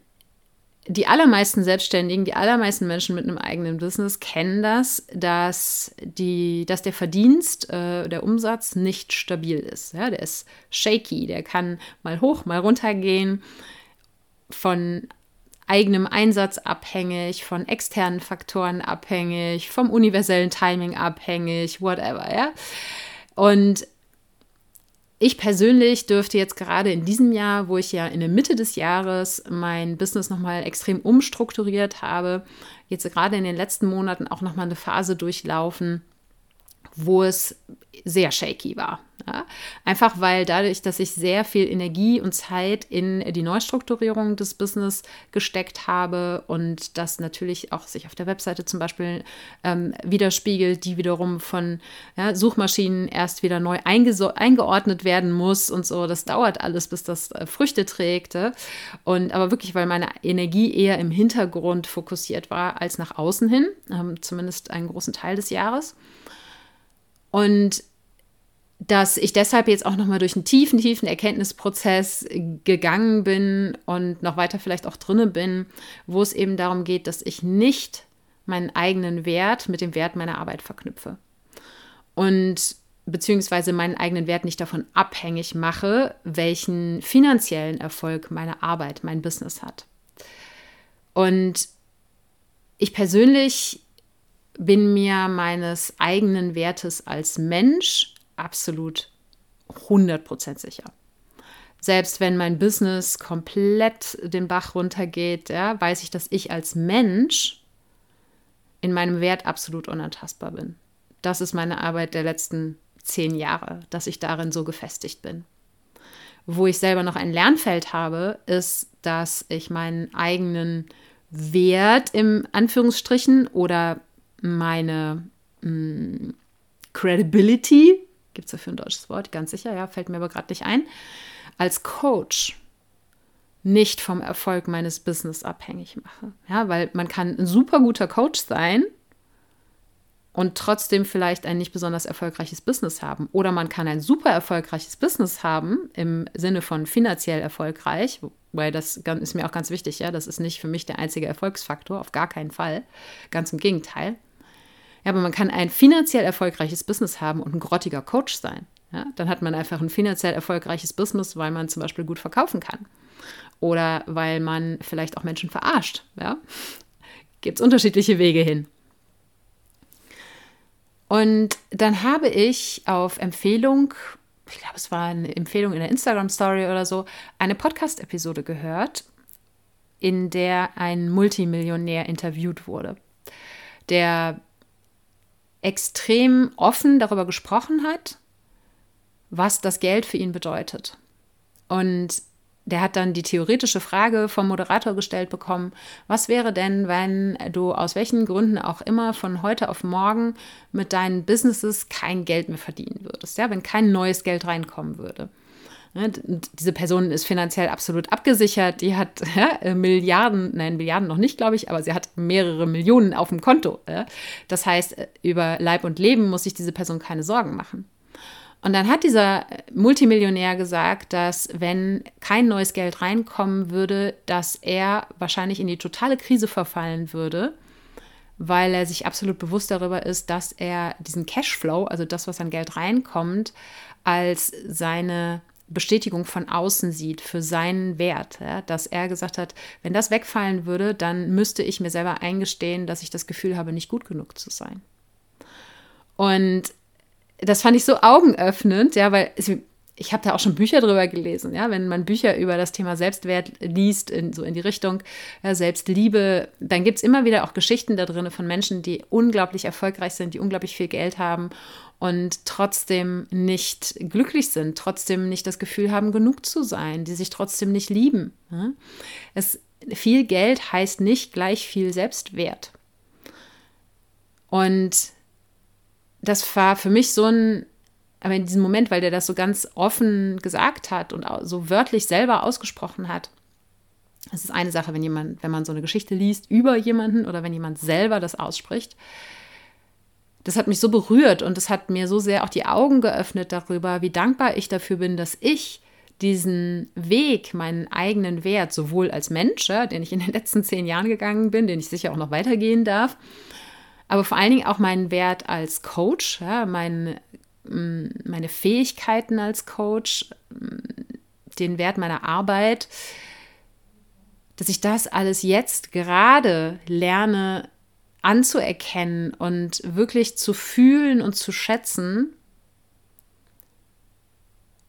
die allermeisten Selbstständigen, die allermeisten Menschen mit einem eigenen Business kennen das, dass, die, dass der Verdienst, äh, der Umsatz nicht stabil ist. Ja, der ist shaky, der kann mal hoch, mal runter gehen, von eigenem Einsatz abhängig, von externen Faktoren abhängig, vom universellen Timing abhängig, whatever. Ja? Und ich persönlich dürfte jetzt gerade in diesem Jahr, wo ich ja in der Mitte des Jahres mein Business nochmal extrem umstrukturiert habe, jetzt gerade in den letzten Monaten auch nochmal eine Phase durchlaufen, wo es sehr shaky war. Ja? Einfach weil dadurch, dass ich sehr viel Energie und Zeit in die Neustrukturierung des Business gesteckt habe und das natürlich auch sich auf der Webseite zum Beispiel ähm, widerspiegelt, die wiederum von ja, Suchmaschinen erst wieder neu eingeordnet werden muss und so. Das dauert alles, bis das äh, Früchte trägt. Und aber wirklich, weil meine Energie eher im Hintergrund fokussiert war als nach außen hin, ähm, zumindest einen großen Teil des Jahres. Und dass ich deshalb jetzt auch nochmal durch einen tiefen, tiefen Erkenntnisprozess gegangen bin und noch weiter vielleicht auch drinne bin, wo es eben darum geht, dass ich nicht meinen eigenen Wert mit dem Wert meiner Arbeit verknüpfe. Und beziehungsweise meinen eigenen Wert nicht davon abhängig mache, welchen finanziellen Erfolg meine Arbeit, mein Business hat. Und ich persönlich bin mir meines eigenen Wertes als Mensch absolut 100% sicher. Selbst wenn mein Business komplett den Bach runtergeht, ja, weiß ich, dass ich als Mensch in meinem Wert absolut unantastbar bin. Das ist meine Arbeit der letzten zehn Jahre, dass ich darin so gefestigt bin. Wo ich selber noch ein Lernfeld habe, ist, dass ich meinen eigenen Wert im Anführungsstrichen oder meine mh, mm, Credibility, gibt es dafür ein deutsches Wort, ganz sicher, ja, fällt mir aber gerade nicht ein, als Coach nicht vom Erfolg meines Business abhängig mache. Ja, weil man kann ein super guter Coach sein und trotzdem vielleicht ein nicht besonders erfolgreiches Business haben. Oder man kann ein super erfolgreiches Business haben, im Sinne von finanziell erfolgreich, weil das ist mir auch ganz wichtig, ja, das ist nicht für mich der einzige Erfolgsfaktor, auf gar keinen Fall. Ganz im Gegenteil. Ja, aber man kann ein finanziell erfolgreiches Business haben und ein grottiger Coach sein. Ja, dann hat man einfach ein finanziell erfolgreiches Business, weil man zum Beispiel gut verkaufen kann. Oder weil man vielleicht auch Menschen verarscht. Ja? Gibt es unterschiedliche Wege hin. Und dann habe ich auf Empfehlung, ich glaube, es war eine Empfehlung in der Instagram-Story oder so, eine Podcast-Episode gehört, in der ein Multimillionär interviewt wurde, der extrem offen darüber gesprochen hat, was das Geld für ihn bedeutet. Und der hat dann die theoretische Frage vom Moderator gestellt bekommen, was wäre denn, wenn du aus welchen Gründen auch immer von heute auf morgen mit deinen Businesses kein Geld mehr verdienen würdest, ja, wenn kein neues Geld reinkommen würde. Diese Person ist finanziell absolut abgesichert. Die hat *laughs* ja, Milliarden, nein, Milliarden noch nicht, glaube ich, aber sie hat mehrere Millionen auf dem Konto. Ja. Das heißt, über Leib und Leben muss sich diese Person keine Sorgen machen. Und dann hat dieser Multimillionär gesagt, dass wenn kein neues Geld reinkommen würde, dass er wahrscheinlich in die totale Krise verfallen würde, weil er sich absolut bewusst darüber ist, dass er diesen Cashflow, also das, was an Geld reinkommt, als seine Bestätigung von außen sieht für seinen Wert. Ja, dass er gesagt hat, wenn das wegfallen würde, dann müsste ich mir selber eingestehen, dass ich das Gefühl habe, nicht gut genug zu sein. Und das fand ich so augenöffnend, ja, weil es, ich habe da auch schon Bücher drüber gelesen, ja, wenn man Bücher über das Thema Selbstwert liest, in, so in die Richtung ja, Selbstliebe, dann gibt es immer wieder auch Geschichten da drin von Menschen, die unglaublich erfolgreich sind, die unglaublich viel Geld haben und trotzdem nicht glücklich sind, trotzdem nicht das Gefühl haben, genug zu sein, die sich trotzdem nicht lieben. Ja. Es, viel Geld heißt nicht gleich viel Selbstwert. Und das war für mich so ein, aber in diesem Moment, weil der das so ganz offen gesagt hat und so wörtlich selber ausgesprochen hat. Das ist eine Sache, wenn jemand, wenn man so eine Geschichte liest über jemanden oder wenn jemand selber das ausspricht. Das hat mich so berührt und das hat mir so sehr auch die Augen geöffnet darüber, wie dankbar ich dafür bin, dass ich diesen Weg, meinen eigenen Wert, sowohl als Mensch, den ich in den *laughs* letzten zehn Jahren gegangen bin, den ich sicher auch noch weitergehen darf, aber vor allen Dingen auch meinen Wert als Coach, ja, mein, mm, meine Fähigkeiten als Coach, mm, den Wert meiner Arbeit, dass ich das alles jetzt gerade lerne anzuerkennen und wirklich zu fühlen und zu schätzen,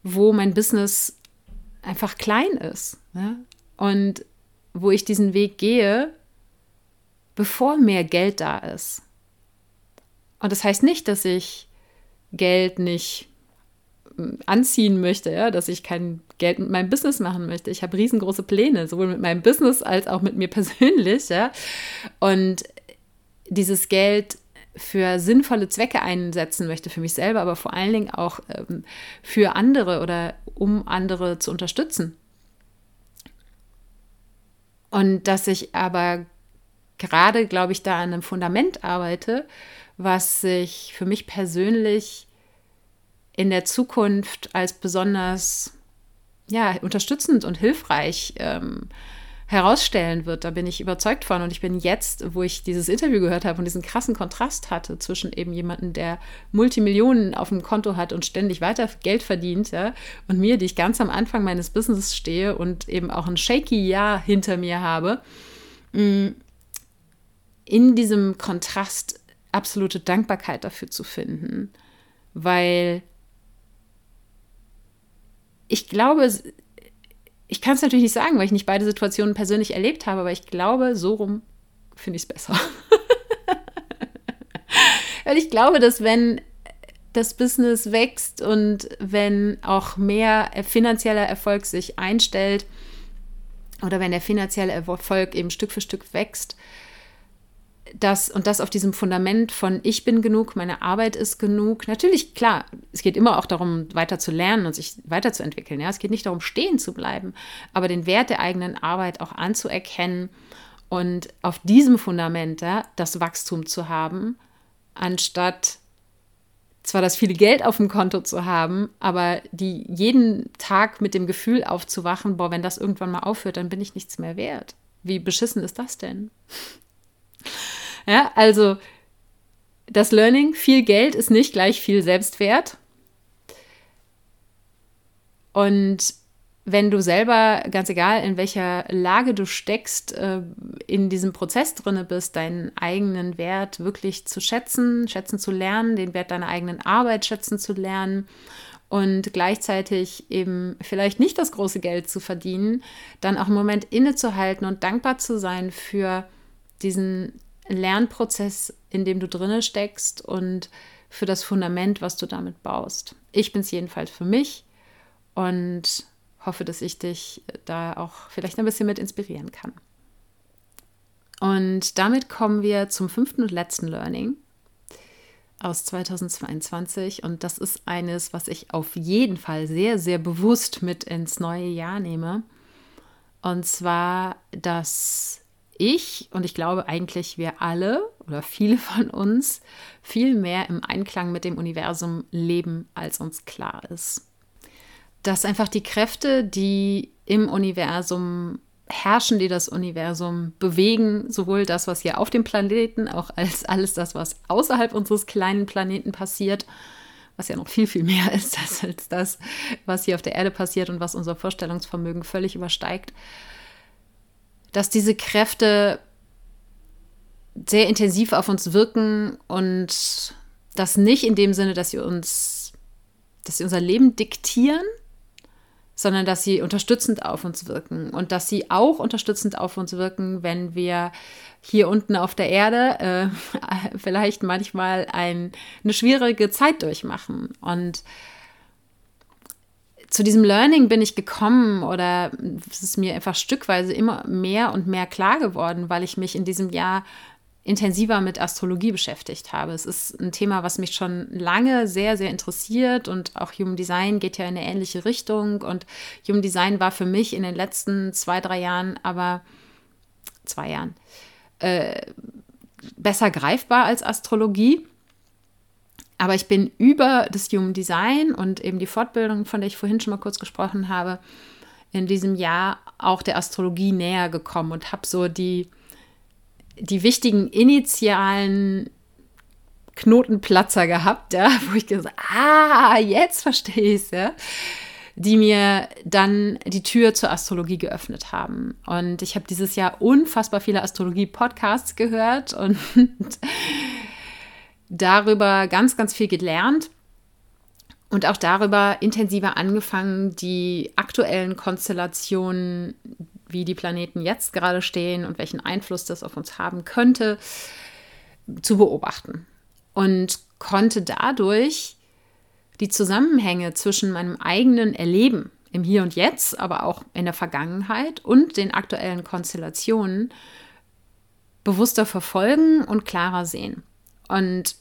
wo mein Business einfach klein ist. Ja? Und wo ich diesen Weg gehe, bevor mehr Geld da ist. Und das heißt nicht, dass ich Geld nicht hm, anziehen möchte, ja, dass ich kein Geld mit meinem Business machen möchte. Ich habe riesengroße Pläne, sowohl mit meinem Business als auch mit mir *laughs* persönlich, ja. Und dieses Geld für sinnvolle Zwecke einsetzen möchte, für mich selber, aber vor allen Dingen auch ähm, für andere oder um andere zu unterstützen. Und dass ich aber gerade, glaube ich, da an einem Fundament arbeite, was sich für mich persönlich in der Zukunft als besonders ja, unterstützend und hilfreich ähm, herausstellen wird. Da bin ich überzeugt von. Und ich bin jetzt, wo ich dieses Interview gehört habe und diesen krassen Kontrast hatte zwischen eben jemandem, der Multimillionen auf dem Konto hat und ständig weiter Geld verdient, ja, und mir, die ich ganz am Anfang meines Businesses stehe und eben auch ein shaky Jahr hinter mir habe, mm, in diesem Kontrast absolute Dankbarkeit dafür zu finden, weil ich glaube, ich kann es natürlich nicht sagen, weil ich nicht beide Situationen persönlich erlebt habe, aber ich glaube, so rum finde ich es besser. *laughs* weil ich glaube, dass wenn das Business wächst und wenn auch mehr finanzieller Erfolg sich einstellt oder wenn der finanzielle Erfolg eben Stück für Stück wächst, das und das auf diesem Fundament von ich bin genug, meine Arbeit ist genug. Natürlich, klar, es geht immer auch darum, weiter zu lernen und sich weiterzuentwickeln. Ja? Es geht nicht darum, stehen zu bleiben, aber den Wert der eigenen Arbeit auch anzuerkennen und auf diesem Fundament ja, das Wachstum zu haben, anstatt zwar das viele Geld auf dem Konto zu haben, aber die jeden Tag mit dem Gefühl aufzuwachen, boah, wenn das irgendwann mal aufhört, dann bin ich nichts mehr wert. Wie beschissen ist das denn? Ja, also das Learning, viel Geld ist nicht gleich viel Selbstwert. Und wenn du selber, ganz egal in welcher Lage du steckst, äh, in diesem Prozess drinne bist, deinen eigenen Wert wirklich zu schätzen, schätzen zu lernen, den Wert deiner eigenen Arbeit schätzen zu lernen und gleichzeitig eben vielleicht nicht das große Geld zu verdienen, dann auch einen Moment innezuhalten und dankbar zu sein für diesen Lernprozess, in dem du drinne steckst und für das Fundament, was du damit baust. Ich bin es jedenfalls für mich und hoffe, dass ich dich da auch vielleicht ein bisschen mit inspirieren kann. Und damit kommen wir zum fünften und letzten Learning aus 2022. Und das ist eines, was ich auf jeden Fall sehr, sehr bewusst mit ins neue Jahr nehme. Und zwar, dass ich und ich glaube eigentlich wir alle oder viele von uns viel mehr im Einklang mit dem Universum leben, als uns klar ist. Dass einfach die Kräfte, die im Universum herrschen, die das Universum bewegen, sowohl das, was hier auf dem Planeten, auch als alles das, was außerhalb unseres kleinen Planeten passiert, was ja noch viel, viel mehr *laughs* ist als das, was hier auf der Erde passiert und was unser Vorstellungsvermögen völlig übersteigt, dass diese Kräfte sehr intensiv auf uns wirken und das nicht in dem Sinne, dass sie uns, dass sie unser Leben diktieren, sondern dass sie unterstützend auf uns wirken und dass sie auch unterstützend auf uns wirken, wenn wir hier unten auf der Erde äh, *laughs* vielleicht manchmal ein, eine schwierige Zeit durchmachen. Und zu diesem Learning bin ich gekommen oder es ist mir einfach stückweise immer mehr und mehr klar geworden, weil ich mich in diesem Jahr intensiver mit Astrologie beschäftigt habe. Es ist ein Thema, was mich schon lange sehr, sehr interessiert und auch Human Design geht ja in eine ähnliche Richtung und Human Design war für mich in den letzten zwei, drei Jahren, aber zwei Jahren, äh, besser greifbar als Astrologie. Aber ich bin über das Human Design und eben die Fortbildung, von der ich vorhin schon mal kurz gesprochen habe, in diesem Jahr auch der Astrologie näher gekommen und habe so die die wichtigen initialen Knotenplatzer gehabt, ja, wo ich gesagt ah, jetzt verstehe ich es, ja, die mir dann die Tür zur Astrologie geöffnet haben. Und ich habe dieses Jahr unfassbar viele Astrologie-Podcasts gehört und *laughs* darüber ganz, ganz viel gelernt und auch darüber intensiver angefangen, die aktuellen Konstellationen wie die Planeten jetzt gerade stehen und welchen Einfluss das auf uns haben könnte, zu beobachten. Und konnte dadurch die Zusammenhänge zwischen meinem eigenen Erleben im Hier und Jetzt, aber auch in der Vergangenheit und den aktuellen Konstellationen bewusster verfolgen und klarer sehen. Und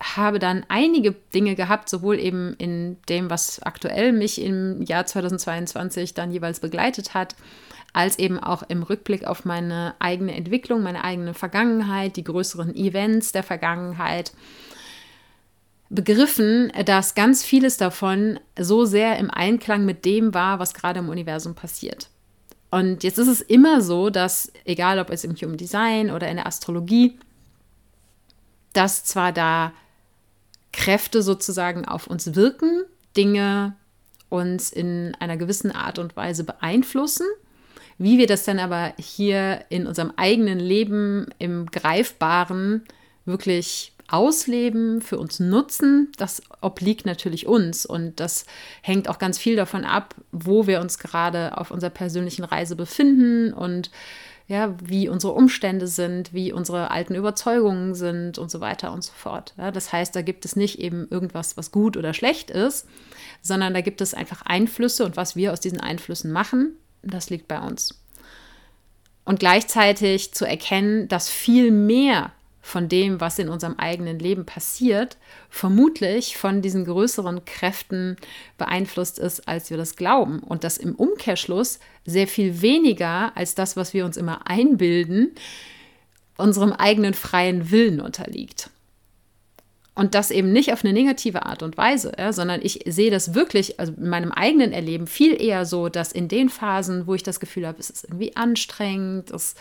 habe dann einige Dinge gehabt, sowohl eben in dem, was aktuell mich im Jahr 2022 dann jeweils begleitet hat, als eben auch im Rückblick auf meine eigene Entwicklung, meine eigene Vergangenheit, die größeren Events der Vergangenheit begriffen, dass ganz vieles davon so sehr im Einklang mit dem war, was gerade im Universum passiert. Und jetzt ist es immer so, dass, egal ob es im Human Design oder in der Astrologie, dass zwar da Kräfte sozusagen auf uns wirken, Dinge uns in einer gewissen Art und Weise beeinflussen, wie wir das dann aber hier in unserem eigenen Leben im Greifbaren wirklich ausleben, für uns nutzen, das obliegt natürlich uns. Und das hängt auch ganz viel davon ab, wo wir uns gerade auf unserer persönlichen Reise befinden und ja, wie unsere Umstände sind, wie unsere alten Überzeugungen sind und so weiter und so fort. Ja, das heißt, da gibt es nicht eben irgendwas, was gut oder schlecht ist, sondern da gibt es einfach Einflüsse und was wir aus diesen Einflüssen machen, das liegt bei uns. Und gleichzeitig zu erkennen, dass viel mehr von dem, was in unserem eigenen Leben passiert, vermutlich von diesen größeren Kräften beeinflusst ist, als wir das glauben. Und dass im Umkehrschluss sehr viel weniger als das, was wir uns immer einbilden, unserem eigenen freien Willen unterliegt. Und das eben nicht auf eine negative Art und Weise, ja, sondern ich sehe das wirklich, also in meinem eigenen Erleben viel eher so, dass in den Phasen, wo ich das Gefühl habe, es ist irgendwie anstrengend, es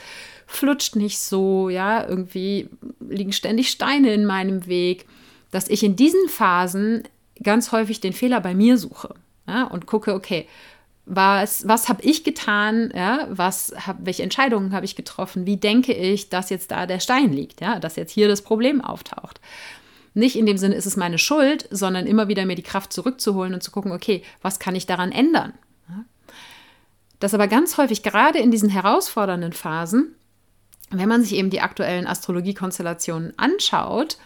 flutscht nicht so, ja, irgendwie liegen ständig Steine in meinem Weg, dass ich in diesen Phasen ganz häufig den Fehler bei mir suche. ja, und gucke, okay, was, was habe ich getan, ja, was hab, welche Entscheidungen habe ich getroffen, wie denke ich, dass jetzt da der Stein liegt, ja, dass jetzt hier das Problem auftaucht. Nicht in dem Sinne, ist es meine Schuld, sondern immer wieder mir die Kraft zurückzuholen und zu gucken, okay, was kann ich daran ändern? Das aber ganz häufig, gerade in diesen herausfordernden Phasen, wenn man sich eben die aktuellen Astrologiekonstellationen anschaut,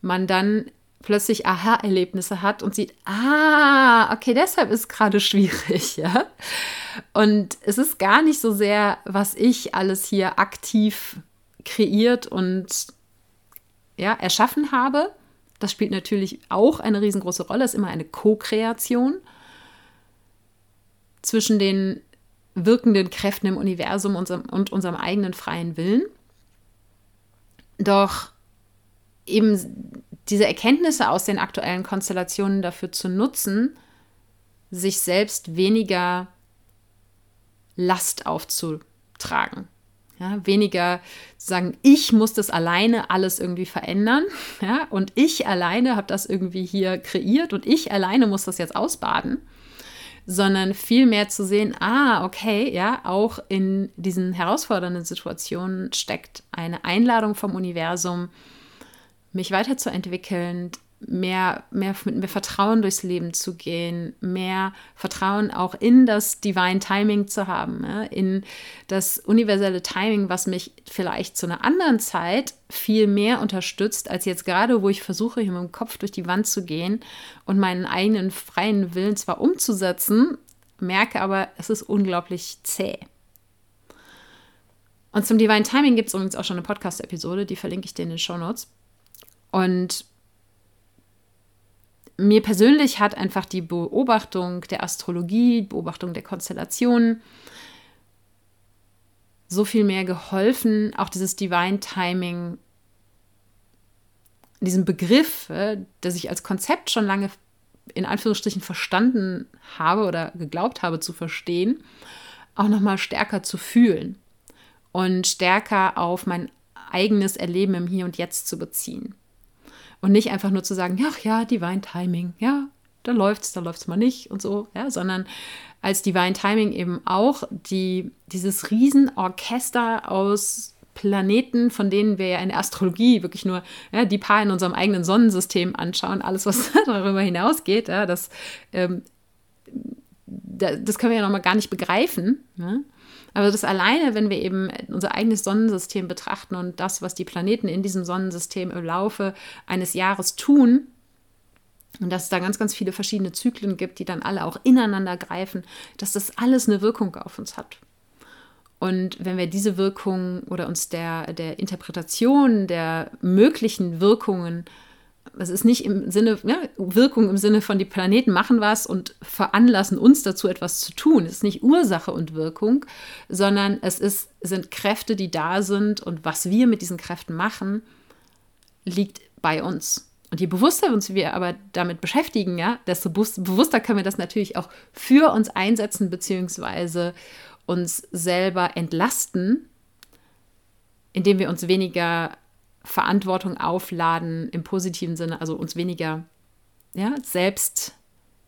man dann plötzlich Aha-Erlebnisse hat und sieht, ah, okay, deshalb ist gerade schwierig, ja. Und es ist gar nicht so sehr, was ich alles hier aktiv kreiert und ja, erschaffen habe. Das spielt natürlich auch eine riesengroße Rolle, ist immer eine Co-Kreation zwischen den wirkenden Kräften im Universum und unserem eigenen freien Willen. Doch eben diese Erkenntnisse aus den aktuellen Konstellationen dafür zu nutzen, sich selbst weniger Last aufzutragen. Ja, weniger zu sagen, ich muss das alleine alles irgendwie verändern. Ja, und ich alleine habe das irgendwie hier kreiert und ich alleine muss das jetzt ausbaden. Sondern vielmehr zu sehen, ah, okay, ja, auch in diesen herausfordernden Situationen steckt eine Einladung vom Universum, mich weiterzuentwickeln, mehr, mehr mit mehr Vertrauen durchs Leben zu gehen, mehr Vertrauen auch in das Divine Timing zu haben, ja, in das universelle Timing, was mich vielleicht zu einer anderen Zeit viel mehr unterstützt, als jetzt gerade, wo ich versuche, hier mit dem Kopf durch die Wand zu gehen und meinen eigenen freien Willen zwar umzusetzen, merke aber, es ist unglaublich zäh. Und zum Divine Timing gibt es übrigens auch schon eine Podcast-Episode, die verlinke ich dir in den Show Notes. Und mir persönlich hat einfach die Beobachtung der Astrologie, Beobachtung der Konstellationen so viel mehr geholfen, auch dieses Divine Timing, diesen Begriff, äh, der ich als Konzept schon lange in Anführungsstrichen verstanden habe oder geglaubt habe zu verstehen, auch nochmal stärker zu fühlen und stärker auf mein eigenes Erleben im Hier und Jetzt zu beziehen. Und nicht einfach nur zu sagen, ach ja, Divine Timing, ja, da läuft's, da läuft's mal nicht und so, ja, sondern als Divine Timing eben auch die, dieses Riesenorchester aus Planeten, von denen wir ja in der Astrologie wirklich nur ja, die paar in unserem eigenen Sonnensystem anschauen, alles, was *laughs* darüber hinausgeht, ja, das, ähm, das können wir ja noch mal gar nicht begreifen. Ne? Aber das alleine, wenn wir eben unser eigenes Sonnensystem betrachten und das, was die Planeten in diesem Sonnensystem im Laufe eines Jahres tun, und dass es da ganz, ganz viele verschiedene Zyklen gibt, die dann alle auch ineinander greifen, dass das alles eine Wirkung auf uns hat. Und wenn wir diese Wirkung oder uns der, der Interpretation der möglichen Wirkungen es ist nicht im Sinne, ja, Wirkung im Sinne von die Planeten machen was und veranlassen uns dazu etwas zu tun. Es ist nicht Ursache und Wirkung, sondern es ist, sind Kräfte, die da sind und was wir mit diesen Kräften machen, liegt bei uns. Und je bewusster uns wir aber damit beschäftigen, ja, desto bewusster können wir das natürlich auch für uns einsetzen, beziehungsweise uns selber entlasten, indem wir uns weniger Verantwortung aufladen im positiven Sinne, also uns weniger ja, selbst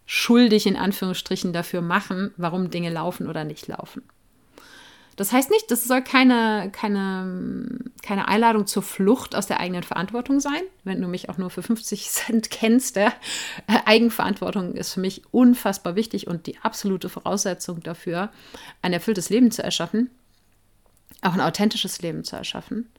schuldig in Anführungsstrichen dafür machen, warum Dinge laufen oder nicht laufen. Das heißt nicht, das soll keine, keine, keine Einladung zur Flucht aus der eigenen Verantwortung sein. Wenn du mich auch nur für 50 Cent *laughs* kennst, der Eigenverantwortung ist für mich unfassbar wichtig und die absolute Voraussetzung dafür, ein erfülltes Leben zu erschaffen, auch ein authentisches Leben zu erschaffen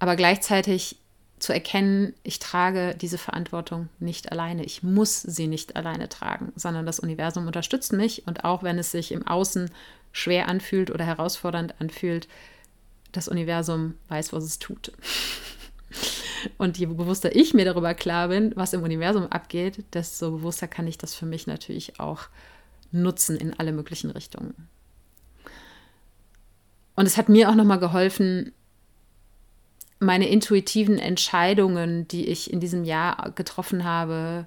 aber gleichzeitig zu erkennen, ich trage diese Verantwortung nicht alleine. Ich muss sie nicht alleine tragen, sondern das Universum unterstützt mich und auch wenn es sich im Außen schwer anfühlt oder herausfordernd anfühlt, das Universum weiß, was es tut. *laughs* Und je bewusster ich mir darüber klar bin, was im Universum abgeht, desto bewusster kann ich das für mich natürlich auch nutzen in alle möglichen Richtungen. Und es hat mir auch nochmal geholfen, meine intuitiven Entscheidungen, die ich in diesem Jahr getroffen habe,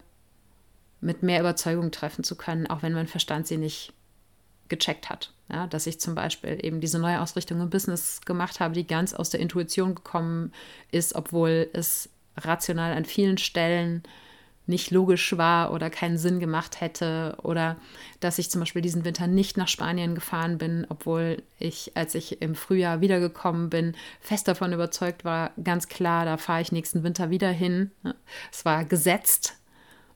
mit mehr Überzeugung treffen zu können, auch wenn mein Verstand sie nicht gecheckt hat. Ja, dass ich zum Beispiel eben diese neue Ausrichtung im Business gemacht habe, die ganz aus der Intuition gekommen ist, obwohl es rational an vielen Stellen nicht logisch war oder keinen Sinn gemacht hätte oder dass ich zum Beispiel diesen Winter nicht nach Spanien gefahren bin, obwohl ich, als ich im Frühjahr wiedergekommen bin, fest davon überzeugt war, ganz klar, da fahre ich nächsten Winter wieder hin. Es war gesetzt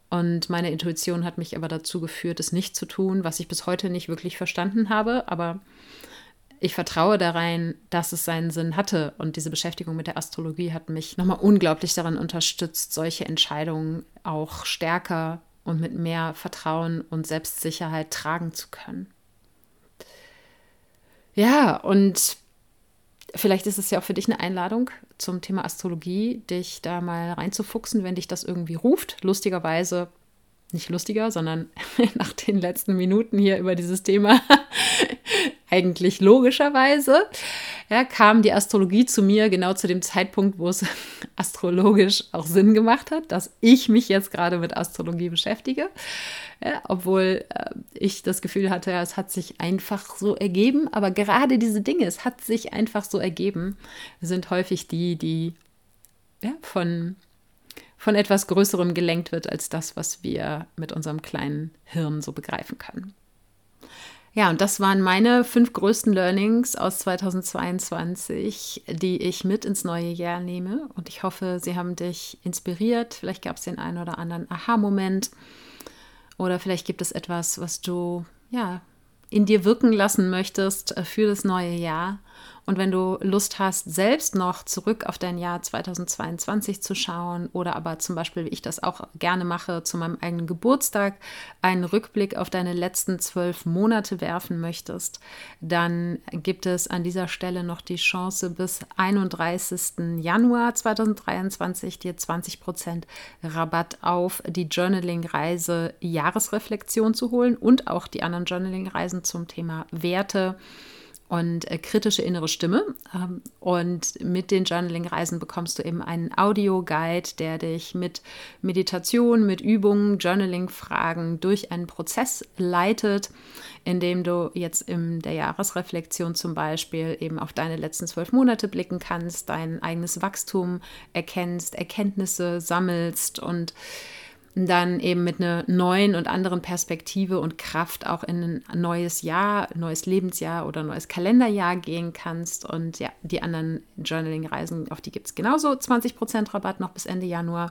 und meine Intuition hat mich aber dazu geführt, es nicht zu tun, was ich bis heute nicht wirklich verstanden habe, aber ich vertraue da rein, dass es seinen Sinn hatte. Und diese Beschäftigung mit der Astrologie hat mich nochmal unglaublich daran unterstützt, solche Entscheidungen auch stärker und mit mehr Vertrauen und Selbstsicherheit tragen zu können. Ja, und vielleicht ist es ja auch für dich eine Einladung zum Thema Astrologie, dich da mal reinzufuchsen, wenn dich das irgendwie ruft. Lustigerweise nicht lustiger, sondern *laughs* nach den letzten Minuten hier über dieses Thema eigentlich logischerweise, ja, kam die Astrologie zu mir genau zu dem Zeitpunkt, wo es *laughs* astrologisch auch Sinn gemacht hat, dass ich mich jetzt gerade mit Astrologie beschäftige. Ja, obwohl äh, ich das Gefühl hatte, es hat sich einfach so ergeben. Aber gerade diese Dinge, es hat sich einfach so ergeben, sind häufig die, die ja, von von etwas Größerem gelenkt wird als das, was wir mit unserem kleinen Hirn so begreifen können. Ja, und das waren meine fünf größten Learnings aus 2022, die ich mit ins neue Jahr nehme. Und ich hoffe, sie haben dich inspiriert. Vielleicht gab es den einen oder anderen Aha-Moment. Oder vielleicht gibt es etwas, was du ja in dir wirken lassen möchtest für das neue Jahr. Und wenn du Lust hast, selbst noch zurück auf dein Jahr 2022 zu schauen oder aber zum Beispiel, wie ich das auch gerne mache, zu meinem eigenen Geburtstag einen Rückblick auf deine letzten zwölf Monate werfen möchtest, dann gibt es an dieser Stelle noch die Chance, bis 31. Januar 2023 dir 20% Rabatt auf die Journaling-Reise Jahresreflexion zu holen und auch die anderen Journaling-Reisen zum Thema Werte und äh, kritische innere Stimme. Ähm, und mit den Journaling-Reisen bekommst du eben einen Audio-Guide, der dich mit Meditation, mit Übungen, Journaling-Fragen durch einen Prozess leitet, in dem du jetzt in der Jahresreflexion zum Beispiel eben auf deine letzten zwölf Monate blicken kannst, dein eigenes Wachstum erkennst, Erkenntnisse sammelst und dann eben mit einer neuen und anderen Perspektive und Kraft auch in ein neues Jahr, neues Lebensjahr oder neues Kalenderjahr gehen kannst. Und ja, die anderen Journaling-Reisen, auf die gibt es genauso 20% Rabatt noch bis Ende Januar.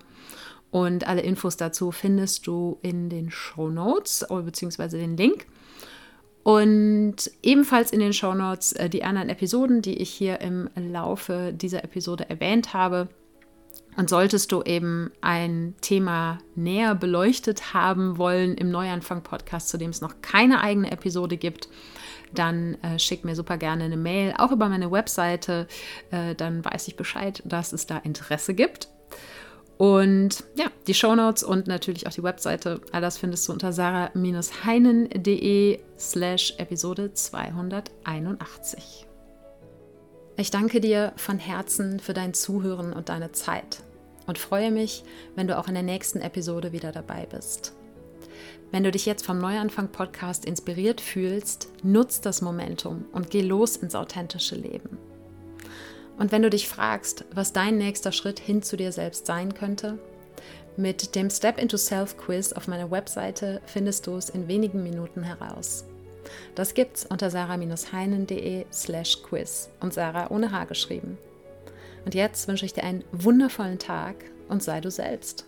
Und alle Infos dazu findest du in den Show Notes beziehungsweise den Link. Und ebenfalls in den Show Notes äh, die anderen Episoden, die ich hier im Laufe dieser Episode erwähnt habe. Und solltest du eben ein Thema näher beleuchtet haben wollen im Neuanfang-Podcast, zu dem es noch keine eigene Episode gibt, dann äh, schick mir super gerne eine Mail, auch über meine Webseite. Äh, dann weiß ich Bescheid, dass es da Interesse gibt. Und ja, die Shownotes und natürlich auch die Webseite, all das findest du unter sarah-heinen.de slash Episode 281. Ich danke dir von Herzen für dein Zuhören und deine Zeit und freue mich, wenn du auch in der nächsten Episode wieder dabei bist. Wenn du dich jetzt vom Neuanfang-Podcast inspiriert fühlst, nutz das Momentum und geh los ins authentische Leben. Und wenn du dich fragst, was dein nächster Schritt hin zu dir selbst sein könnte, mit dem Step into Self Quiz auf meiner Webseite findest du es in wenigen Minuten heraus. Das gibt's unter sarah-heinen.de slash quiz und Sarah ohne H geschrieben. Und jetzt wünsche ich dir einen wundervollen Tag und sei du selbst.